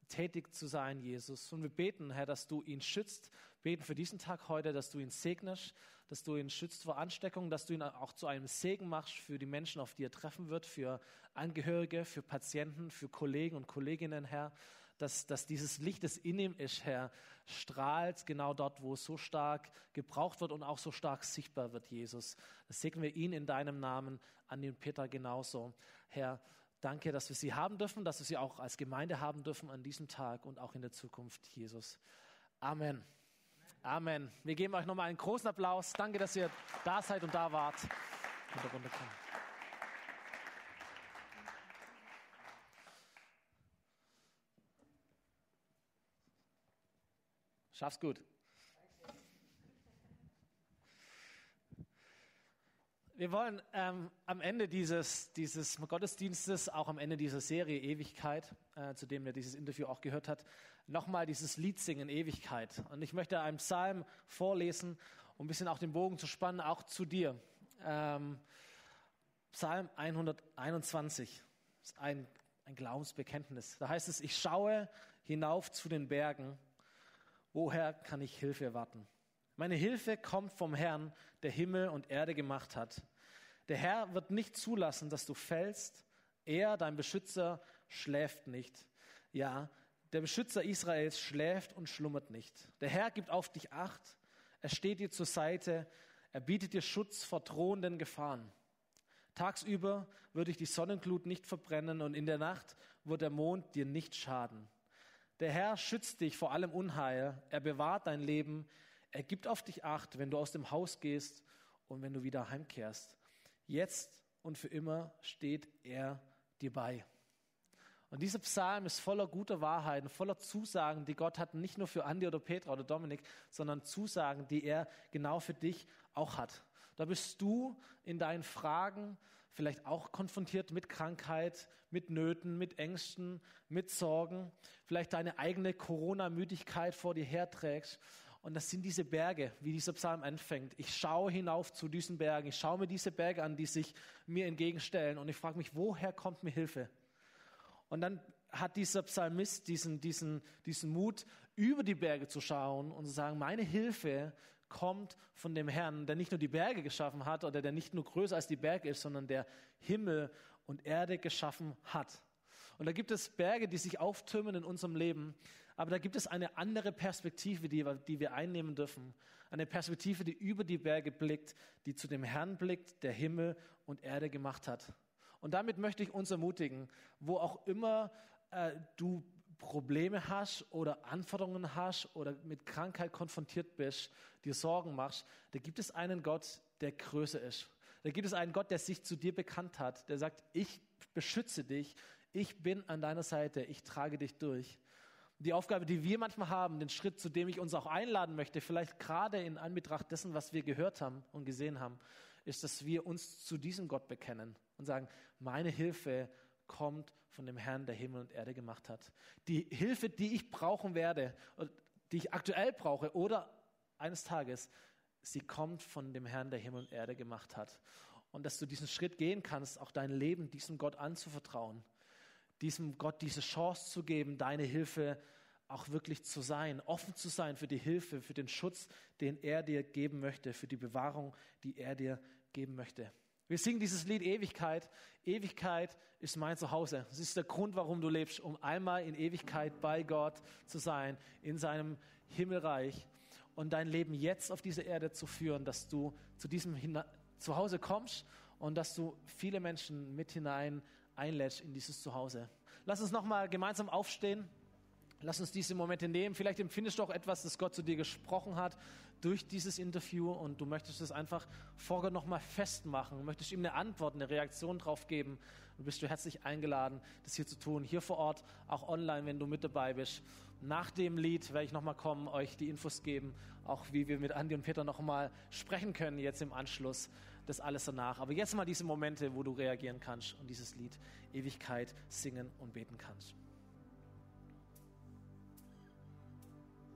tätig zu sein, Jesus. Und wir beten, Herr, dass du ihn schützt, beten für diesen Tag heute, dass du ihn segnest, dass du ihn schützt vor Ansteckung, dass du ihn auch zu einem Segen machst für die Menschen, auf die er treffen wird, für Angehörige, für Patienten, für Kollegen und Kolleginnen, Herr. Dass, dass dieses Licht, das in ihm ist, Herr, strahlt genau dort, wo es so stark gebraucht wird und auch so stark sichtbar wird, Jesus. Das segnen wir ihn in deinem Namen, an den Peter genauso. Herr, danke, dass wir sie haben dürfen, dass wir sie auch als Gemeinde haben dürfen an diesem Tag und auch in der Zukunft, Jesus. Amen. Amen. Wir geben euch nochmal einen großen Applaus. Danke, dass ihr da seid und da wart. Schaff's gut. Wir wollen ähm, am Ende dieses, dieses Gottesdienstes, auch am Ende dieser Serie Ewigkeit, äh, zu dem ihr dieses Interview auch gehört habt, nochmal dieses Lied singen, Ewigkeit. Und ich möchte einen Psalm vorlesen, um ein bisschen auch den Bogen zu spannen, auch zu dir. Ähm, Psalm 121 ist ein, ein Glaubensbekenntnis. Da heißt es, ich schaue hinauf zu den Bergen. Woher kann ich Hilfe erwarten? Meine Hilfe kommt vom Herrn, der Himmel und Erde gemacht hat. Der Herr wird nicht zulassen, dass du fällst. Er, dein Beschützer, schläft nicht. Ja, der Beschützer Israels schläft und schlummert nicht. Der Herr gibt auf dich acht. Er steht dir zur Seite. Er bietet dir Schutz vor drohenden Gefahren. Tagsüber würde ich die Sonnenglut nicht verbrennen und in der Nacht wird der Mond dir nicht schaden. Der Herr schützt dich vor allem Unheil. Er bewahrt dein Leben. Er gibt auf dich acht, wenn du aus dem Haus gehst und wenn du wieder heimkehrst. Jetzt und für immer steht er dir bei. Und dieser Psalm ist voller guter Wahrheiten, voller Zusagen, die Gott hat, nicht nur für Andi oder Petra oder Dominik, sondern Zusagen, die er genau für dich auch hat. Da bist du in deinen Fragen vielleicht auch konfrontiert mit Krankheit, mit Nöten, mit Ängsten, mit Sorgen, vielleicht deine eigene Corona-Müdigkeit vor dir herträgst. Und das sind diese Berge, wie dieser Psalm anfängt. Ich schaue hinauf zu diesen Bergen. Ich schaue mir diese Berge an, die sich mir entgegenstellen. Und ich frage mich, woher kommt mir Hilfe? Und dann hat dieser Psalmist diesen, diesen, diesen Mut, über die Berge zu schauen und zu sagen, meine Hilfe kommt von dem Herrn, der nicht nur die Berge geschaffen hat oder der nicht nur größer als die Berge ist, sondern der Himmel und Erde geschaffen hat. Und da gibt es Berge, die sich auftürmen in unserem Leben, aber da gibt es eine andere Perspektive, die, die wir einnehmen dürfen. Eine Perspektive, die über die Berge blickt, die zu dem Herrn blickt, der Himmel und Erde gemacht hat. Und damit möchte ich uns ermutigen, wo auch immer äh, du Probleme hast oder Anforderungen hast oder mit Krankheit konfrontiert bist, dir Sorgen machst, da gibt es einen Gott, der größer ist. Da gibt es einen Gott, der sich zu dir bekannt hat, der sagt, ich beschütze dich, ich bin an deiner Seite, ich trage dich durch. Die Aufgabe, die wir manchmal haben, den Schritt, zu dem ich uns auch einladen möchte, vielleicht gerade in Anbetracht dessen, was wir gehört haben und gesehen haben, ist, dass wir uns zu diesem Gott bekennen und sagen, meine Hilfe kommt von dem Herrn, der Himmel und Erde gemacht hat. Die Hilfe, die ich brauchen werde, die ich aktuell brauche oder eines Tages, sie kommt von dem Herrn, der Himmel und Erde gemacht hat. Und dass du diesen Schritt gehen kannst, auch dein Leben diesem Gott anzuvertrauen, diesem Gott diese Chance zu geben, deine Hilfe auch wirklich zu sein, offen zu sein für die Hilfe, für den Schutz, den er dir geben möchte, für die Bewahrung, die er dir geben möchte. Wir singen dieses Lied Ewigkeit. Ewigkeit ist mein Zuhause. Das ist der Grund, warum du lebst, um einmal in Ewigkeit bei Gott zu sein, in seinem Himmelreich und dein Leben jetzt auf dieser Erde zu führen, dass du zu diesem Zuhause kommst und dass du viele Menschen mit hinein einlädst in dieses Zuhause. Lass uns nochmal gemeinsam aufstehen. Lass uns diese Momente nehmen. Vielleicht empfindest du auch etwas, das Gott zu dir gesprochen hat durch dieses Interview und du möchtest es einfach vor Gott nochmal festmachen, möchtest ihm eine Antwort, eine Reaktion drauf geben. Du bist du herzlich eingeladen, das hier zu tun. Hier vor Ort, auch online, wenn du mit dabei bist. Nach dem Lied werde ich nochmal kommen, euch die Infos geben, auch wie wir mit Andi und Peter nochmal sprechen können jetzt im Anschluss. Das alles danach. Aber jetzt mal diese Momente, wo du reagieren kannst und dieses Lied Ewigkeit singen und beten kannst.